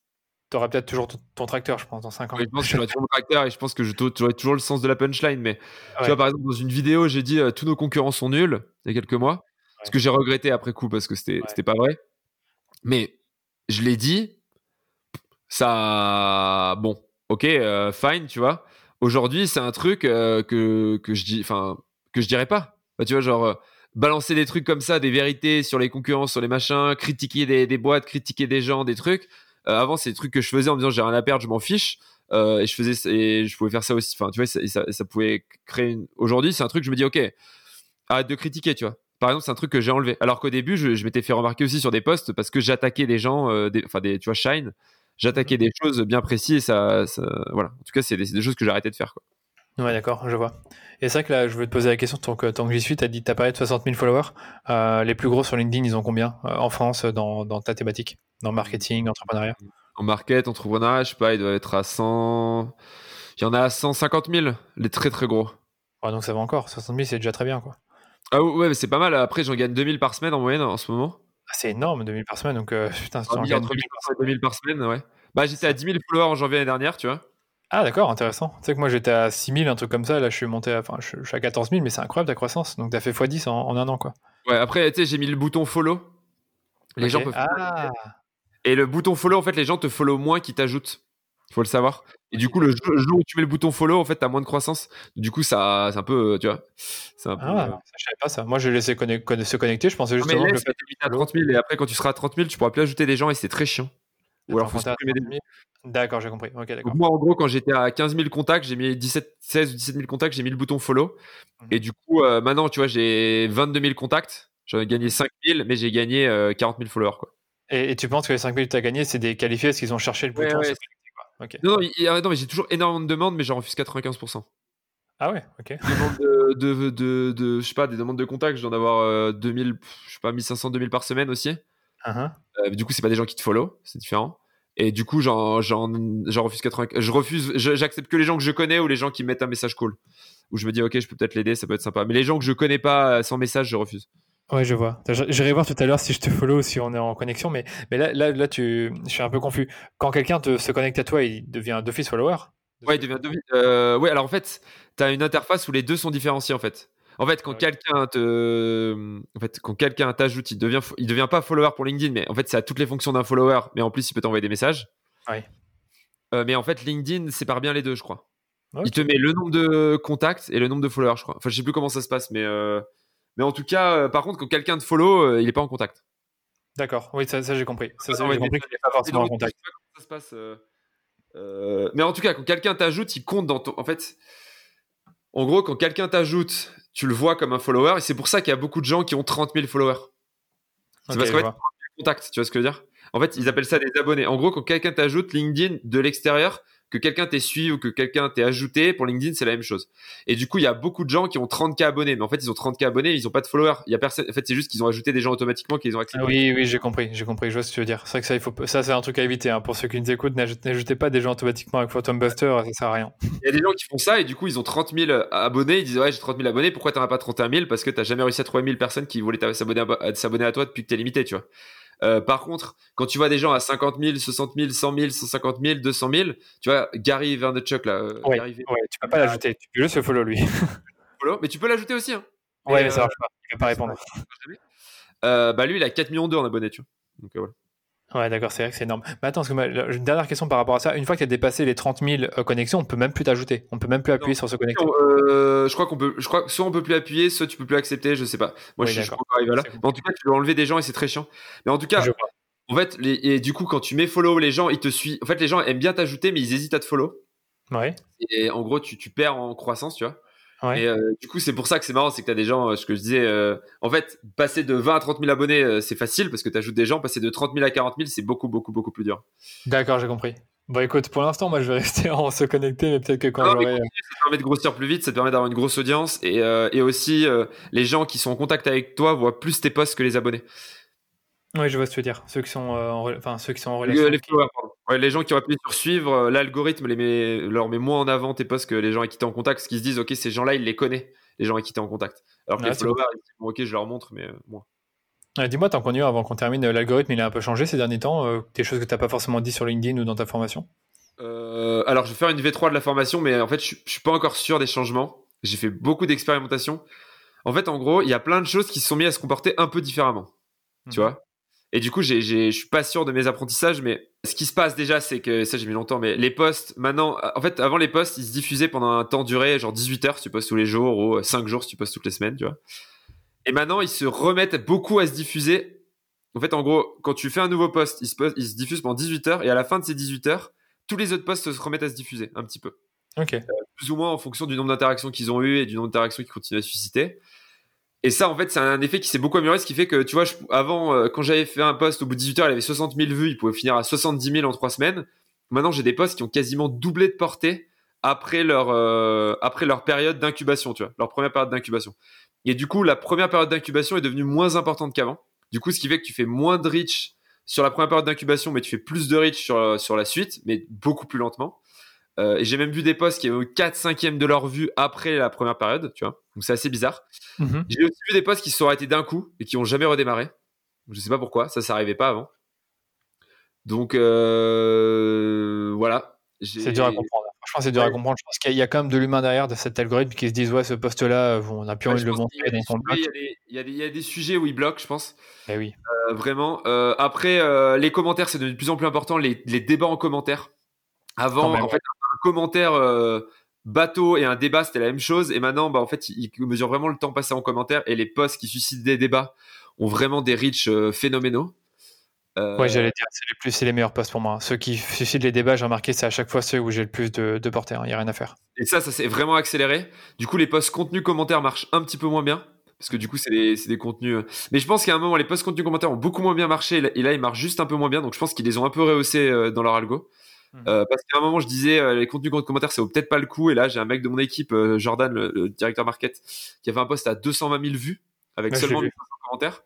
Tu auras peut-être toujours ton, tracteur, je pense, dans 5 ans. je pense que j'aurai toujours mon tracteur et je pense que j'aurai toujours le sens de la punchline. Mais tu vois, par exemple, dans une vidéo, j'ai dit tous nos concurrents sont nuls il y a quelques mois. Ce que j'ai regretté après coup parce que c'était c'était pas vrai. Mais je l'ai dit ça, bon, ok, euh, fine, tu vois. Aujourd'hui, c'est un truc euh, que, que je dis, enfin, que je dirais pas. Bah, tu vois, genre, euh, balancer des trucs comme ça, des vérités sur les concurrents, sur les machins, critiquer des, boîtes, critiquer des gens, des trucs. avant, c'est des trucs que je faisais en me disant j'ai rien à perdre, je m'en fiche. et je faisais, et je pouvais faire ça aussi. Enfin, tu vois, ça, pouvait créer une. Aujourd'hui, c'est un truc, je me dis, ok, arrête de critiquer, tu vois. Par exemple, c'est un truc que j'ai enlevé. Alors qu'au début, je, je m'étais fait remarquer aussi sur des posts parce que j'attaquais des gens, enfin, des, tu vois, Shine j'attaquais des choses bien précises et ça, voilà. En tout cas, c'est des, choses que j'ai arrêté de faire. Quoi. Ouais, d'accord, je vois. Et c'est vrai que là, je veux te poser la question, tant que, tant que j'y suis, tu as dit, tu as parlé de 60 000 followers. Euh, les plus gros sur LinkedIn, ils ont combien euh, en France dans, dans, ta thématique? Dans marketing, entrepreneuriat? En market, entrepreneuriat, je sais pas, il doit être à 100. Il y en a à 150 000, les très très gros. Ouais, donc ça va encore. 60 000, c'est déjà très bien, quoi. Ah ouais, mais c'est pas mal. Après, j'en gagne 2000 par semaine en moyenne en ce moment. C'est énorme, 2000 par semaine. Donc, euh, putain, ah, 2000 par semaine, ouais. Bah, j'étais à 10 000 followers en janvier l'année dernière, tu vois. Ah, d'accord, intéressant. Tu sais que moi, j'étais à 6 000, un truc comme ça. Là, je suis monté à, enfin, je, suis à 14 000, mais c'est incroyable ta croissance. Donc, t'as fait x10 en, un an, quoi. Ouais, après, tu sais, j'ai mis le bouton follow. Les gens peuvent. Ah. Et le bouton follow, en fait, les gens te follow moins qu'ils t'ajoutent. Faut le savoir. Et du coup, le jour où tu mets le bouton follow, en fait, t'as moins de croissance. Du coup, ça, c'est un peu, tu vois. C'est un peu, ah, ça, je savais pas ça. Moi, j'ai laissé se connecter. Je pensais justement que le fait à 30 000 et après, quand tu seras à 30 000, tu pourras plus ajouter des gens et c'est très chiant. Ou alors, faut supprimer des D'accord, j'ai compris. moi, en gros, quand j'étais à 15 000 contacts, j'ai mis 17, 16 ou 17 000 contacts, j'ai mis le bouton follow. Mhm. Et du coup, euh, maintenant, tu vois, j'ai 22 000 contacts. J'en ai gagné 5000, mais j'ai gagné 40 000 followers. Quoi. Et, tu penses que les 5000 que tu as gagné, c'est des qualifiés parce qu'ils ont cherché le bouton Non, non, mais j'ai toujours énormément de demandes, mais j'en refuse 95%. Ah ouais, ok. de, de, de, de, je sais pas, des demandes de contact, je dois en avoir 2000, je sais pas, 1500, 2000 par semaine aussi. Uh-huh. Euh, du coup, c'est pas des gens qui te follow, c'est différent. Et du coup, j'en, refuse 80. Je refuse, j'accepte que les gens que je connais ou les gens qui mettent un message cool. Où je me dis, ok, je peux peut-être l'aider, ça peut être sympa. Mais les gens que je connais pas euh, sans message, je refuse. Ouais, je vois. J'irai voir tout à l'heure si je te follow ou si on est en connexion, mais, mais là, là, là tu, je suis un peu confus. Quand quelqu'un se connecte à toi, il devient d'office follower? Ouais, il devient. Euh, ouais, alors en fait, tu as une interface où les deux sont différenciés en fait. En fait, quand quelqu'un te, en fait, quand quelqu'un t'ajoute, il devient, il devient pas follower pour LinkedIn, mais en fait, c'est à toutes les fonctions d'un follower, mais en plus, il peut t'envoyer des messages. Ouais. Euh, mais en fait, LinkedIn sépare bien les deux, je crois. Il te met le nombre de contacts et le nombre de followers, je crois. Enfin, je sais plus comment ça se passe, mais, euh, mais en tout cas, euh, par contre, quand quelqu'un te follow, il est pas en contact. D'accord. Oui, ça, j'ai compris. Ça, j'ai compris qu'il n'est pas forcément en contact. Ça se passe. mais en tout cas, quand quelqu'un t'ajoute, il compte dans ton. En fait, en gros, quand quelqu'un t'ajoute, tu le vois comme un follower, et c'est pour ça qu'il y a beaucoup de gens qui ont 30 000 followers. C'est parce qu'en fait, contact, tu vois ce que je veux dire? En fait, ils appellent ça des abonnés. En gros, quand quelqu'un t'ajoute LinkedIn de l'extérieur, que quelqu'un t'ait suivi ou que quelqu'un t'ait ajouté, pour LinkedIn, c'est la même chose. Et du coup, il y a beaucoup de gens qui ont 30K abonnés, mais en fait, ils ont 30K abonnés, ils ont pas de followers. Il y a personne, en fait, c'est juste qu'ils ont ajouté des gens automatiquement qu'ils ont accepté. oui, oui, j'ai compris, j'ai compris, je vois ce que tu veux dire. C'est vrai que ça, il faut, ça, c'est un truc à éviter, hein. Pour ceux qui nous écoutent, n'ajoutez pas des gens automatiquement avec Photon Buster, ça sert à rien. Il y a des gens qui font ça et du coup, ils ont 30 000 abonnés, ils disent, ouais, j'ai 30 000 abonnés, pourquoi t'en as pas 31 000? Parce que t'as jamais réussi à trouver 1000 personnes qui voulaient s'abonner à, à toi depuis que t'es limité, tu vois. Euh, par contre, quand tu vois des gens à 50 000, 60 000, 100 000, 150 000, 200 000, tu vois, Gary Vaynerchuk là. Euh, ouais, Gary ouais, tu peux pas l'ajouter. Tu peux juste le follow lui. follow, mais tu peux l'ajouter aussi. Hein. Ouais, mais ça marche pas. Il va pas répondre. Euh, bah lui, il a 4 millions d'euros en abonnés, tu vois. Donc voilà. Ouais, d'accord, c'est vrai que c'est énorme. Mais attends, une dernière question par rapport à ça. Une fois que tu as dépassé les 30 000 euh, connexions, on peut même plus t'ajouter. On peut même plus appuyer sur ce connecter. Euh, je crois qu'on peut, je crois que soit on peut plus appuyer, soit tu peux plus accepter, je sais pas. Moi, je, suis pas encore arrivé là. Mais en tout cas, tu dois enlever des gens et c'est très chiant. Mais en tout cas, en fait, et du coup, quand tu mets follow, les gens, ils te suivent. En fait, les gens aiment bien t'ajouter, mais ils hésitent à te follow. Ouais. Et en gros, tu, tu perds en croissance, tu vois. Et euh, du coup, c'est pour ça que c'est marrant, c'est que tu as des gens, euh, ce que je disais, euh, en fait, passer de 20 à 30 000 abonnés, c'est facile parce que tu ajoutes des gens, passer de 30 000 à 40 000, c'est beaucoup, beaucoup, beaucoup plus dur. D'accord, j'ai compris. Bon, écoute, pour l'instant, moi, je vais rester en se connecter, mais peut-être que quand j'aurai. Ça te permet de grossir plus vite, ça te permet d'avoir une grosse audience et, et aussi, les gens qui sont en contact avec toi voient plus tes posts que les abonnés. Oui, je vois ce que tu veux dire. Ceux qui sont, en, enfin, ceux qui sont en relation. Les, Ouais, les gens qui ont appuyé sur suivre, euh, l'algorithme les met, leur met moins en avant tes posts que les gens avec qui t'es en contact, parce qu'ils se disent, ok, ces gens-là, ils les connaissent, les gens avec qui t'es en contact. Alors que les followers, ils disent, ok, je leur montre, mais euh, moi. Dis-moi, tant qu'on y est, avant qu'on termine, l'algorithme, il a un peu changé ces derniers temps, euh, des choses que tu n'as pas forcément dit sur LinkedIn ou dans ta formation? Alors, je vais faire une V3 de la formation, mais en fait, je, je suis pas encore sûr des changements. J'ai fait beaucoup d'expérimentations. En fait, en gros, il y a plein de choses qui se sont mis à se comporter un peu différemment. Tu mhm. vois? Et du coup, je suis pas sûr de mes apprentissages, mais ce qui se passe déjà, c'est que ça j'ai mis longtemps, mais les posts maintenant, en fait, avant les posts, ils se diffusaient pendant un temps duré, genre 18 heures si tu postes tous les jours, ou 5 jours si tu postes toutes les semaines, tu vois. Et maintenant, ils se remettent beaucoup à se diffuser. En fait, en gros, quand tu fais un nouveau post, il se, il se diffuse pendant 18 heures, et à la fin de ces 18 heures, tous les autres posts se remettent à se diffuser un petit peu. Ok. Euh, plus ou moins en fonction du nombre d'interactions qu'ils ont eu et du nombre d'interactions qu'ils continuent à susciter. Et ça, en fait, c'est un effet qui s'est beaucoup amélioré, ce qui fait que, tu vois, avant, euh, quand j'avais fait un post au bout de 18 heures, il avait 60 000 vues, il pouvait finir à 70 000 en 3 semaines. Maintenant, j'ai des posts qui ont quasiment doublé de portée après leur, euh, après leur période d'incubation, tu vois, leur première période d'incubation. Et du coup, la première période d'incubation est devenue moins importante qu'avant. Du coup, ce qui fait que tu fais moins de reach sur la première période d'incubation, mais tu fais plus de reach sur, sur la suite, mais beaucoup plus lentement. Euh, et j'ai même vu des posts qui avaient eu 4 5 de leur vue après la première période, tu vois. Donc c'est assez bizarre. Mhm. J'ai aussi vu des posts qui se sont arrêtés d'un coup et qui ont jamais redémarré. Je sais pas pourquoi, ça ça arrivait pas avant. Donc euh, voilà. C'est dur à comprendre. Franchement, c'est dur à comprendre. Je pense qu'il y a quand même de l'humain derrière de cet algorithme qui se disent ouais, ce poste-là, on a plus envie de le montrer Il y, a des, il y, a des sujets où il bloque, je pense. Eh oui. Euh, vraiment. après, les commentaires, c'est de plus en plus important. Les, les débats en commentaire. Avant, en fait, commentaire euh, bateau et un débat, c'était la même chose. Et maintenant, bah, en fait, ils, mesurent vraiment le temps passé en commentaire et les posts qui suscitent des débats ont vraiment des reach euh, phénoménaux. Euh... Ouais, j'allais dire, c'est les plus, c'est les meilleurs posts pour moi. Ceux qui suscitent les débats, j'ai remarqué, c'est à chaque fois ceux où j'ai le plus de, portée. Il hein. n'y a rien à faire. Et ça, ça s'est vraiment accéléré. Du coup, les posts contenu commentaire marchent un petit peu moins bien. Parce que du coup, c'est des, des, contenus. Euh. Mais je pense qu'à un moment, les posts contenus commentaires ont beaucoup moins bien marché. Et là, ils marchent juste un peu moins bien. Donc, je pense qu'ils les ont un peu rehaussés dans leur algo. Mmh. Euh, parce qu'à un moment, je disais, les contenus commentaires, ça vaut peut-être pas le coup. Et là, j'ai un mec de mon équipe, Jordan, le, directeur market, qui a fait un post à 220 000 vues, avec seulement 1500 commentaires.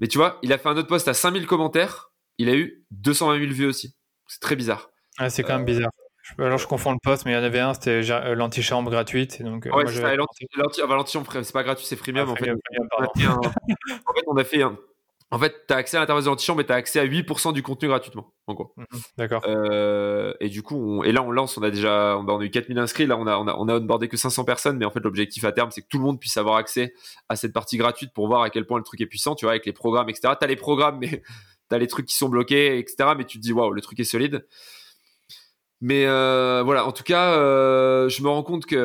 Mais tu vois, il a fait un autre post à 5000 commentaires. Il a eu 220 000 vues aussi. C'est très bizarre. Ah, c'est quand même bizarre. Alors je confonds le poste, mais il y en avait un, c'était euh, l'antichambre gratuite. donc, euh, ouais, c'est l'antichambre, c'est pas gratuit, c'est freemium. Ah, en, fait. en fait, on a fait un. En fait, tu as accès à l'interface de l'antichambre, mais tu as accès à 8% du contenu gratuitement, en gros. Mhm, d'accord. Euh, et du coup, et là, on lance, on a déjà on a eu 4000 inscrits, là, on a, on a, on a onboardé que 500 personnes, mais en fait, l'objectif à terme, c'est que tout le monde puisse avoir accès à cette partie gratuite pour voir à quel point le truc est puissant, tu vois, avec les programmes, etc. Tu as les programmes, mais tu as les trucs qui sont bloqués, etc. Mais tu te dis, waouh, le truc est solide. Mais euh, voilà, en tout cas, euh, je me rends compte que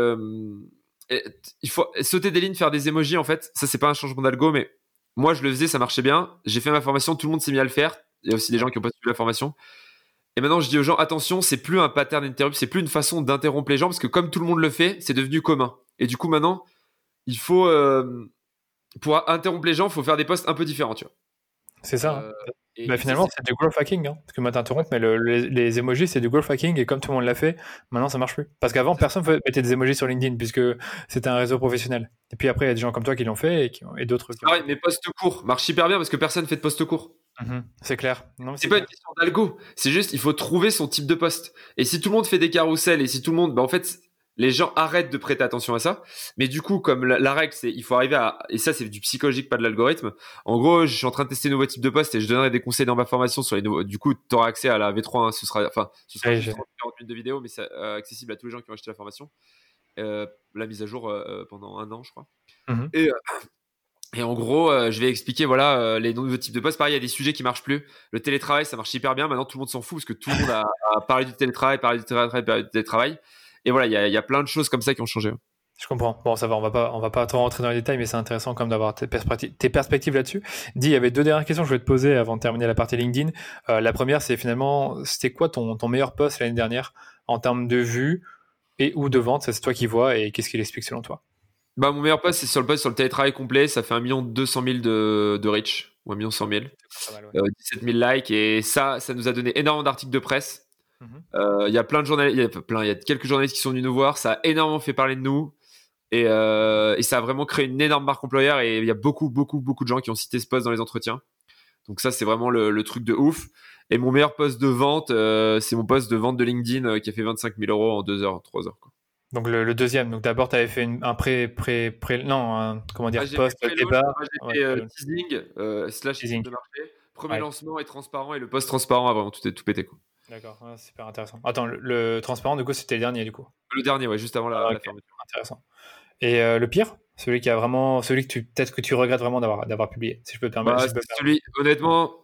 euh, il faut sauter des lignes, faire des emojis. En fait, ça c'est pas un changement d'algo, mais moi je le faisais, ça marchait bien. J'ai fait ma formation, tout le monde s'est mis à le faire. Il y a aussi des gens qui ont pas suivi la formation. Et maintenant, je dis aux gens, attention, c'est plus un pattern interrupt, c'est plus une façon d'interrompre les gens, parce que comme tout le monde le fait, c'est devenu commun. Et du coup, maintenant, il faut, pour interrompre les gens, il faut faire des postes un peu différents, tu vois. C'est ça. Hein. Bah, finalement, c'est du growth hacking. Hein. Parce que moi, t'interromps, mais les, les, emojis, c'est du growth hacking. Et comme tout le monde l'a fait, maintenant, ça marche plus. Parce qu'avant, personne ne mettait des emojis sur LinkedIn, puisque c'était un réseau professionnel. Et puis après, il y a des gens comme toi qui l'ont fait et, qui et d'autres. Ah mais post courts marche hyper bien parce que personne fait de post court. Mm-hmm. c'est clair. C'est pas une question d'algo. C'est juste, il faut trouver son type de poste. Et si tout le monde fait des carousels et si tout le monde, bah, en fait, les gens arrêtent de prêter attention à ça. Mais du coup, comme la, règle, c'est il faut arriver à et ça c'est du psychologique, pas de l'algorithme. En gros, je suis en train de tester de nouveaux types de postes et je donnerai des conseils dans ma formation sur les nouveaux. Du coup, tu auras accès à la V3. Hein, ce sera enfin ce sera 40 minutes de vidéo, mais c'est euh, accessible à tous les gens qui ont acheté la formation. Euh, la mise à jour euh, pendant un an, je crois. Mm-hmm. Et et en gros, je vais expliquer voilà les nouveaux types de postes. Pareil, il y a des sujets qui marchent plus. Le télétravail, ça marche hyper bien. Maintenant, tout le monde s'en fout parce que tout le monde a, a parlé du télétravail, parlé du télétravail, parlé du télétravail. Et voilà, il y a, plein de choses comme ça qui ont changé. Je comprends. Bon, ça va, on va pas, on va pas trop rentrer dans les détails, mais c'est intéressant comme d'avoir tes, perspectives là-dessus. Dis, il y avait deux dernières questions que je voulais te poser avant de terminer la partie LinkedIn. Euh, la première, c'est finalement, c'était quoi ton, ton meilleur poste l'année dernière en termes de vues et ou de vente Ça, c'est toi qui vois et qu'est-ce qu'il explique selon toi? Bah, mon meilleur poste, c'est sur le poste sur le télétravail complet. Ça fait 1 200 000 de, de reach, ou 1 100 000. 17 000 likes. Et ça, ça nous a donné énormément d'articles de presse. Mhm. Euh, il y a plein de journalistes, il y a plein, il y a quelques journalistes qui sont venus nous voir. Ça a énormément fait parler de nous. Et, euh, et, ça a vraiment créé une énorme marque employeur et il y a beaucoup, beaucoup, beaucoup de gens qui ont cité ce poste dans les entretiens. Donc ça, c'est vraiment le, truc de ouf. Et mon meilleur poste de vente, euh, c'est mon poste de vente de LinkedIn qui a fait 25 000 euros en 2 heures, 3 heures. Quoi. Donc le, deuxième. Donc d'abord, tu avais fait un pré, pré, pré, non, un, comment dire, ah, post débat. J'ai fait teasing slash teasing. de marché. Premier lancement est transparent et le post transparent a vraiment tout, tout pété quoi. D'accord, super intéressant. Attends, le, transparent, du coup, c'était le dernier, du coup Le dernier, ouais, juste avant la, ah, fermeture. Intéressant. Et euh, le pire Celui qui a vraiment. Celui que tu. Peut-être que tu regrettes vraiment d'avoir, d'avoir publié, si je peux te permettre. Bah, celui, honnêtement.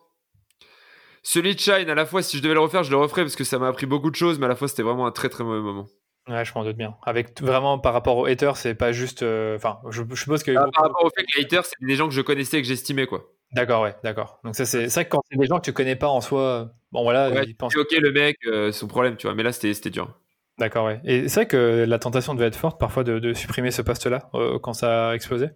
Celui de Shine, à la fois, si je devais le refaire, je le referais parce que ça m'a appris beaucoup de choses, mais à la fois, c'était vraiment un très très mauvais moment. Ouais, je m'en doute bien. Avec vraiment par rapport aux haters, c'est pas juste. Euh, enfin, je, suppose que. Ah, par rapport au fait que les haters, c'est des gens que je connaissais et que j'estimais, quoi. D'accord, ouais, d'accord. Donc ça c'est vrai que quand c'est des gens que tu connais pas en soi, bon voilà, ils pensent. Ok, le mec, euh, son problème, tu vois. Mais là c'était dur. D'accord, ouais. Et c'est vrai que la tentation devait être forte parfois de, supprimer ce poste-là euh, quand ça a explosé?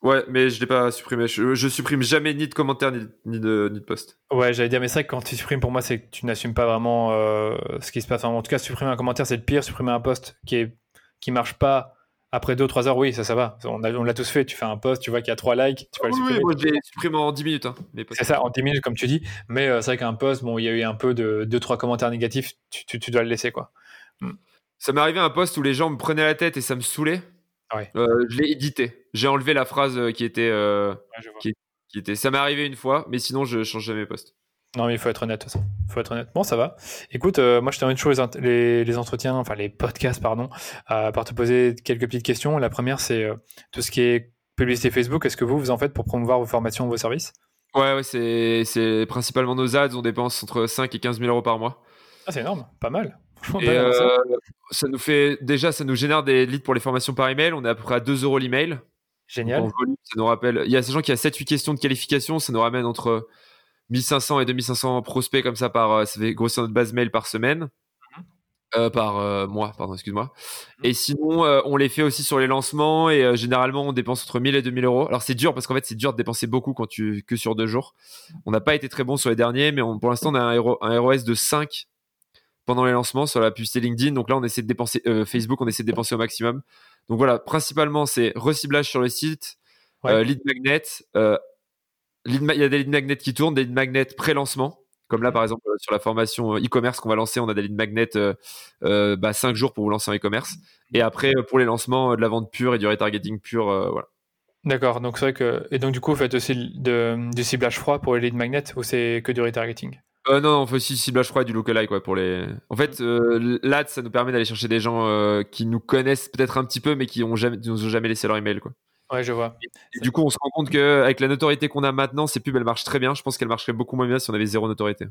Ouais, mais je l'ai pas supprimé. Je, supprime jamais ni de commentaires ni, de, ni de post. Ouais, j'allais dire, mais c'est vrai que quand tu supprimes, pour moi, c'est que tu n'assumes pas vraiment euh, ce qui se passe. en tout cas, supprimer un commentaire, c'est le pire. Supprimer un post qui est qui marche pas après 2 ou 3 heures, oui, ça, ça va. On, l'a tous fait. Tu fais un post, tu vois qu'il y a 3 likes, tu peux le supprimer. Oui, je l'ai supprimé en 10 minutes. Hein, c'est ça, en 10 minutes, comme tu dis. Mais euh, c'est vrai qu'un post, bon, il y a eu un peu de 2-3 commentaires négatifs, tu, dois le laisser, quoi. Hmm. Ça m'est arrivé un post où les gens me prenaient la tête et ça me saoulait. Ouais. Euh, je l'ai édité. J'ai enlevé la phrase euh, qui était, qui, qui, était. Ça m'est arrivé une fois, mais sinon, je change jamais post. Non, mais il faut être honnête, ça. faut être honnête. Bon, ça va. Écoute, euh, moi, je termine toujours les, les, entretiens, enfin les podcasts, pardon, euh, par te poser quelques petites questions. La première, c'est euh, tout ce qui est publicité Facebook. Est-ce que vous, vous en faites pour promouvoir vos formations, vos services? Ouais, ouais c'est principalement nos ads. On dépense entre 5 et 15 000 euros par mois. Ah, c'est énorme. Pas mal. Et ça. nous fait déjà, ça nous génère des leads pour les formations par email. On est à peu près à 2 euros l'email. Génial. ça nous rappelle. Il y a ces gens qui a 7-8 questions de qualification. Ça nous ramène entre 1500 et 2500 prospects comme ça par, euh, ça fait grossir notre base mail par semaine. Mhm. Euh, par euh, mois, pardon, excuse-moi. Et sinon, euh, on les fait aussi sur les lancements et généralement, on dépense entre 1000 et 2000 euros. Alors, c'est dur parce qu'en fait, c'est dur de dépenser beaucoup quand tu que sur deux jours. On n'a pas été très bon sur les derniers, mais pour l'instant, on a un, un ROS de 5 pendant les lancements sur la publicité LinkedIn. Donc là, on essaie de dépenser Facebook, on essaie de dépenser au maximum. Donc voilà, principalement, c'est reciblage sur le site, lead magnet. Il y a des lead magnets qui tournent, des lead magnets pré-lancement. Comme là, par exemple, euh, sur la formation euh, e-commerce qu'on va lancer, on a des lignes magnets euh, bah, 5 jours pour vous lancer en e-commerce. Et après, pour les lancements, de la vente pure et du retargeting pur, voilà. D'accord, donc c'est vrai que. Et donc, du coup, vous faites aussi du ciblage froid pour les lead magnets ou c'est que du retargeting? Euh, non, on fait aussi ciblage froid et du lookalike quoi, pour les. En fait, euh, l'ad, ça nous permet d'aller chercher des gens qui nous connaissent peut-être un petit peu, mais qui ont jamais, nous ont jamais laissé leur email. Quoi. Ouais, je vois. du coup, on se rend compte qu'avec la notoriété qu'on a maintenant, ces pubs, elles marchent très bien. Je pense qu'elles marcheraient beaucoup moins bien si on avait zéro notoriété.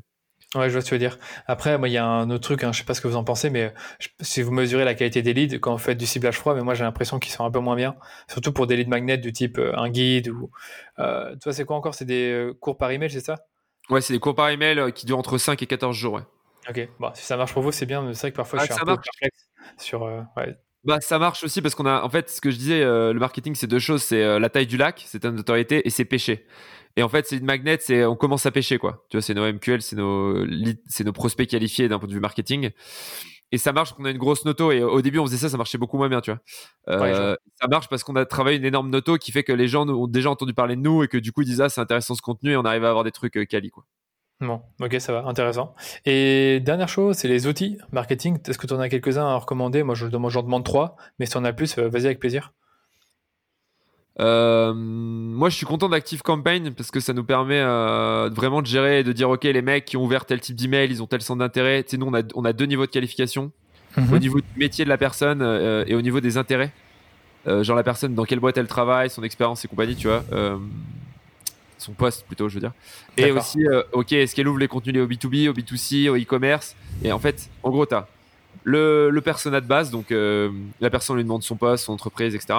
Ouais, je vois ce que tu veux dire. Après, moi, il y a un autre truc, hein, je sais pas ce que vous en pensez, mais si vous mesurez la qualité des leads quand vous faites du ciblage froid, mais moi, j'ai l'impression qu'ils sont un peu moins bien, surtout pour des leads magnets du type euh, un guide ou. Euh, toi, c'est quoi encore? C'est des euh, cours par email, c'est ça? Ouais, c'est des cours par email qui durent entre 5 et 14 jours, ouais. Ok, bon, si ça marche pour vous, c'est bien, mais c'est vrai que parfois, je suis un peu perplexe sur. ouais, bah, ça marche aussi parce qu'on a, en fait, ce que je disais, euh, le marketing, c'est deux choses. C'est euh, la taille du lac, c'est ta notoriété, et c'est pêcher. Et en fait, c'est une magnet, c'est on commence à pêcher, quoi. Tu vois, c'est nos MQL, c'est nos, c'est nos prospects qualifiés d'un point de vue marketing. Et ça marche qu'on a une grosse noto. Et au début, on faisait ça, ça marchait beaucoup moins bien, tu vois. Euh, ça marche parce qu'on a travaillé une énorme noto qui fait que les gens ont déjà entendu parler de nous et que du coup, ils disent, ah, c'est intéressant ce contenu et on arrive à avoir des trucs quali, quoi. Bon, ok, ça va, intéressant. Et dernière chose, c'est les outils marketing. Est-ce que tu en as quelques-uns à recommander? Moi, je j'en demande trois, mais si tu en as plus, euh, vas-y avec plaisir. Euh, moi, je suis content d'Active Campaign parce que ça nous permet euh, vraiment de gérer et de dire ok, les mecs qui ont ouvert tel type d'email, ils ont tel centre d'intérêt. Tu sais, nous, on a, on a deux niveaux de qualification mhm. au niveau du métier de la personne et au niveau des intérêts. genre la personne dans quelle boîte elle travaille, son expérience et compagnie, tu vois son poste plutôt, je veux dire. Et aussi, euh, ok, est-ce qu'elle ouvre les contenus au B2B, au B2C, au e-commerce? Et en fait, en gros, tu as le, le persona de base, donc euh, la personne lui demande son poste, son entreprise, etc.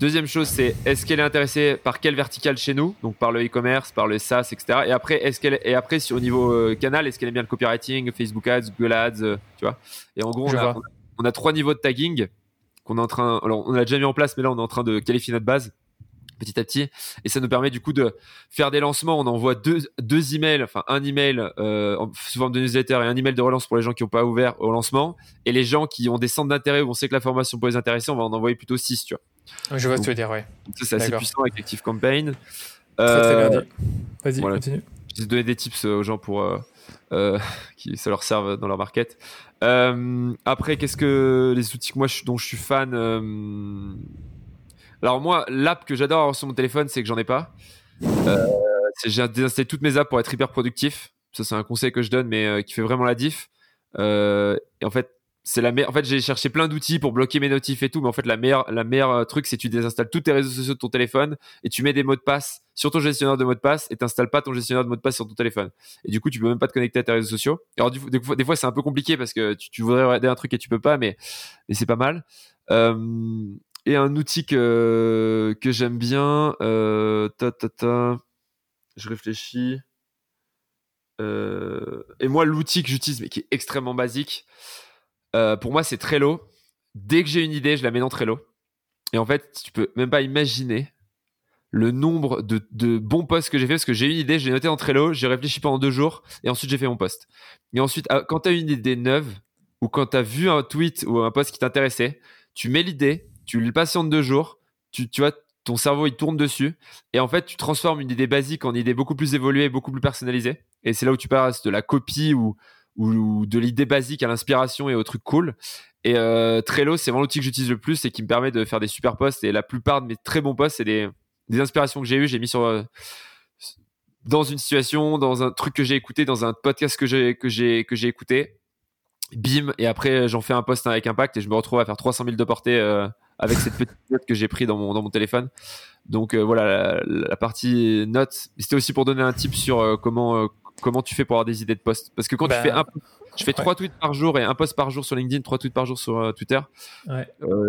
Deuxième chose, c'est est-ce qu'elle est intéressée par quelle verticale chez nous, donc par le e-commerce, par le SaaS, etc. Et après, est-ce qu'elle et après sur au niveau euh, canal, est-ce qu'elle aime bien le copywriting, Facebook Ads, Google Ads, tu vois? Et en gros, on a, on a, trois niveaux de tagging qu'on est en train. Alors, on a déjà mis en place, mais là, on est en train de qualifier notre base petit à petit. Et ça nous permet du coup de faire des lancements. On envoie deux, deux emails enfin un email euh, sous forme de newsletter et un email de relance pour les gens qui n'ont pas ouvert au lancement. Et les gens qui ont des centres d'intérêt où on sait que la formation peut les intéresser on va en envoyer plutôt 6 tu vois. Je vois ce que tu veux dire ouais. c'est assez puissant avec Active Campaign. Très, bien vas-y continue. Je vais donner des tips euh, aux gens pour euh, euh, qui ça leur serve dans leur market. Après qu'est-ce que les outils que moi dont je suis fan alors moi, l'app que j'adore avoir sur mon téléphone, c'est que j'en ai pas. Euh, j'ai désinstallé toutes mes apps pour être hyper productif. Ça, c'est un conseil que je donne, mais euh, qui fait vraiment la diff. Euh, et en fait, c'est la. En fait, j'ai cherché plein d'outils pour bloquer mes notifs et tout, mais en fait, la meilleure, la meilleure truc, c'est que tu désinstalles tous tes réseaux sociaux de ton téléphone et tu mets des mots de passe sur ton gestionnaire de mots de passe et t'installes pas ton gestionnaire de mots de passe sur ton téléphone. Et du coup, tu peux même pas te connecter à tes réseaux sociaux. Alors, des fois, c'est un peu compliqué parce que tu, voudrais regarder un truc et tu peux pas, mais, c'est pas mal. Et un outil que, j'aime bien, euh, ta, ta, ta, je réfléchis. Euh, et moi, l'outil que j'utilise, mais qui est extrêmement basique, euh, pour moi, c'est Trello. Dès que j'ai une idée, je la mets dans Trello. Et en fait, tu peux même pas imaginer le nombre de, de bons posts que j'ai fait parce que j'ai une idée, j'ai noté dans Trello, j'ai réfléchi pendant deux jours et ensuite j'ai fait mon post. Et ensuite, ah, quand tu as une idée neuve ou quand tu as vu un tweet ou un post qui t'intéressait, tu mets l'idée, tu le patientes deux jours, tu, tu vois, ton cerveau il tourne dessus et en fait tu transformes une idée basique en idée beaucoup plus évoluée, beaucoup plus personnalisée. Et c'est là où tu passes de la copie ou, ou de l'idée basique à l'inspiration et au truc cool. Et euh, Trello, c'est vraiment l'outil que j'utilise le plus et qui me permet de faire des super posts. Et la plupart de mes très bons posts, c'est des, des inspirations que j'ai eues, j'ai mis sur euh, dans une situation, dans un truc que j'ai écouté, dans un podcast que j'ai que j'ai que j'ai écouté. Bim et après j'en fais un post avec impact et je me retrouve à faire 300 000 de portée euh, avec cette petite note que j'ai pris dans mon, dans mon téléphone. Donc euh, voilà, la, partie notes. C'était aussi pour donner un tip sur euh, comment, euh, comment tu fais pour avoir des idées de post. Parce que quand tu bah, fais un, je fais trois tweets par jour et un post par jour sur LinkedIn, trois tweets par jour sur Twitter.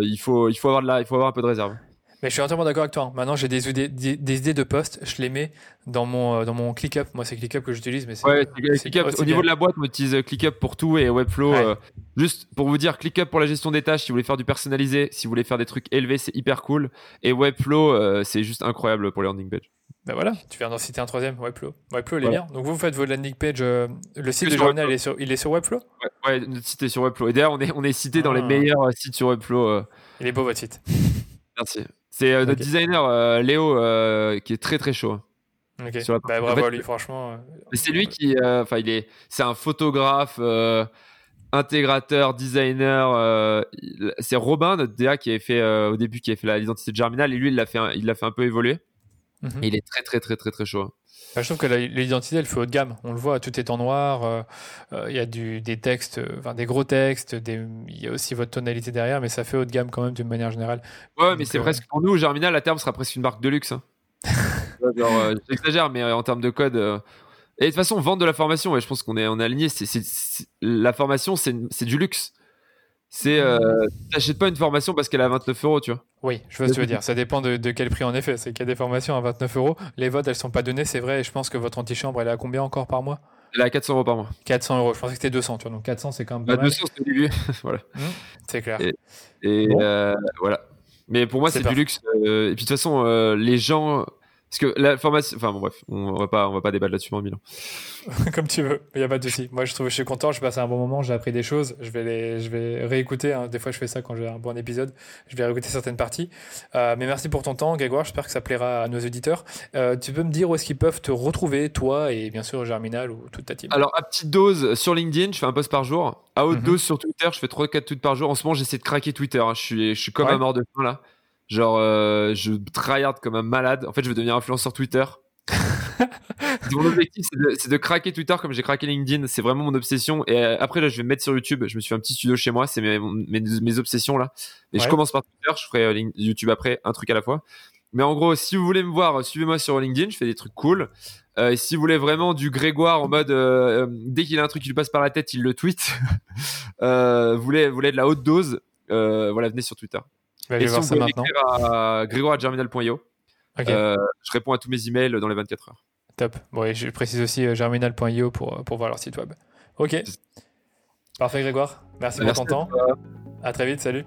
il faut, il faut avoir de la, il faut avoir un peu de réserve. Mais je suis entièrement d'accord avec toi. Maintenant, j'ai des, idées, des, idées de poste, je les mets dans mon, euh, dans mon ClickUp. Moi, c'est ClickUp que j'utilise. Mais ouais, ClickUp. Au niveau de la boîte, on utilise ClickUp pour tout et Webflow. Euh, juste pour vous dire, ClickUp pour la gestion des tâches, si vous voulez faire du personnalisé, si vous voulez faire des trucs élevés, c'est hyper cool. Et Webflow, euh, c'est juste incroyable pour les landing pages. Ben voilà, tu viens d'en citer un troisième, Webflow. Webflow, il est bien. Donc vous, faites vos landing pages. le site de journal, il est, sur, il est sur Webflow? Ouais, notre site est sur Webflow. Et d'ailleurs, on est, on est cité dans les ah. meilleurs sites sur Webflow. Il est beau votre site. Merci. C'est euh, notre designer euh, Léo euh, qui est très très chaud. Bah, bravo lui, franchement. c'est lui qui, enfin, il est, c'est un photographe, intégrateur, designer. c'est Robin, notre DA, qui avait fait au début, qui a fait l'identité de Germinal, et lui, il l'a fait, il l'a fait un peu évoluer. Mhm. il est très très très très très chaud. Bah, je trouve que l'identité, elle fait haut de gamme. On le voit, tout est en noir. Euh, euh, il y a du, des textes, enfin, des gros textes. Il y a aussi votre tonalité derrière, mais ça fait haut de gamme quand même d'une manière générale. Ouais, mais c'est euh, presque pour nous, Germinal, à terme, sera presque une marque de luxe. Hein. J'exagère, mais en termes de code. Et de toute façon, vendre de la formation, je pense qu'on est, on est aligné. la formation, c'est du luxe. C'est, euh, t'achètes pas une formation parce qu'elle est à 29 euros, tu vois. Oui, je vois ce que tu veux dire. Ça dépend de, quel prix en effet. C'est qu'il y a des formations à 29 euros. Les votes, elles sont pas données, c'est vrai. Et je pense que votre antichambre, elle est à combien encore par mois? Elle est à 400 euros par mois. 400 euros. Je pensais que c'était 200, tu vois. Donc 400, c'est quand même. Pas bah, 200, c'est au début. voilà. Mmh, c'est clair. Et, euh, voilà. Mais pour moi, c'est du luxe. Euh, et puis de toute façon, euh, les gens parce que la formation, enfin bon bref, on va pas, on va pas débattre là-dessus en Milan. Comme tu veux, il y a pas de souci. Moi je trouve, je suis content, je passe un bon moment, j'ai appris des choses, je vais les, je vais réécouter. Hein. Des fois je fais ça quand j'ai un bon épisode, je vais réécouter certaines parties. Euh, mais merci pour ton temps, Grégoire. J'espère que ça plaira à nos auditeurs. Euh, tu peux me dire où est-ce qu'ils peuvent te retrouver, toi et bien sûr Germinal ou toute ta team? Alors à petite dose sur LinkedIn, je fais un post par jour. À haute mhm. dose sur Twitter, je fais 3-4 tweets par jour. En ce moment, j'essaie de craquer Twitter. Hein. Je suis, je suis comme un mort de faim là. Genre, euh, je tryhard comme un malade. En fait, je veux devenir influenceur Twitter. mon objectif, c'est de, craquer Twitter comme j'ai craqué LinkedIn. C'est vraiment mon obsession. Et euh, après, là, je vais me mettre sur YouTube. Je me suis fait un petit studio chez moi. C'est mes, mes, obsessions là. Et je commence par Twitter. Je ferai euh, YouTube après, un truc à la fois. Mais en gros, si vous voulez me voir, suivez-moi sur LinkedIn. Je fais des trucs cool. et si vous voulez vraiment du Grégoire en mode dès qu'il a un truc qui lui passe par la tête, il le tweet. vous voulez, vous voulez de la haute dose, voilà, venez sur Twitter. Bah, et si vous maintenant. à grégoire.germinal.io, euh, je réponds à tous mes emails dans les 24 heures. Top. Bon, je précise aussi euh, germinal.io pour, pour voir leur site web. Ok. Parfait, Grégoire. Merci, Merci pour ton temps. À très vite. Salut.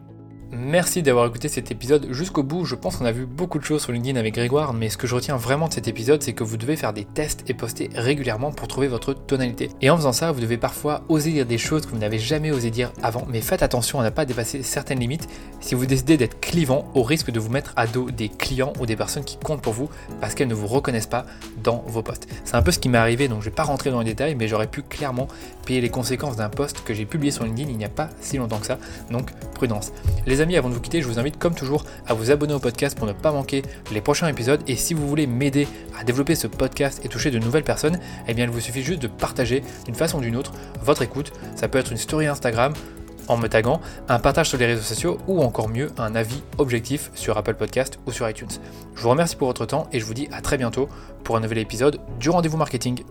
Merci d'avoir écouté cet épisode jusqu'au bout. Je pense qu'on a vu beaucoup de choses sur LinkedIn avec Grégoire, mais ce que je retiens vraiment de cet épisode, c'est que vous devez faire des tests et poster régulièrement pour trouver votre tonalité. Et en faisant ça, vous devez parfois oser dire des choses que vous n'avez jamais osé dire avant, mais faites attention à ne pas dépasser certaines limites si vous décidez d'être clivant au risque de vous mettre à dos des clients ou des personnes qui comptent pour vous parce qu'elles ne vous reconnaissent pas dans vos posts. C'est un peu ce qui m'est arrivé, donc je vais pas rentrer dans les détails, mais j'aurais pu clairement payer les conséquences d'un post que j'ai publié sur LinkedIn il n'y a pas si longtemps que ça, donc prudence. Amis, avant de vous quitter, je vous invite comme toujours à vous abonner au podcast pour ne pas manquer les prochains épisodes. Et si vous voulez m'aider à développer ce podcast et toucher de nouvelles personnes, eh bien il vous suffit juste de partager d'une façon ou d'une autre votre écoute. Ça peut être une story Instagram en me taguant, un partage sur les réseaux sociaux ou encore mieux un avis objectif sur Apple Podcast ou sur iTunes. Je vous remercie pour votre temps et je vous dis à très bientôt pour un nouvel épisode du rendez-vous marketing.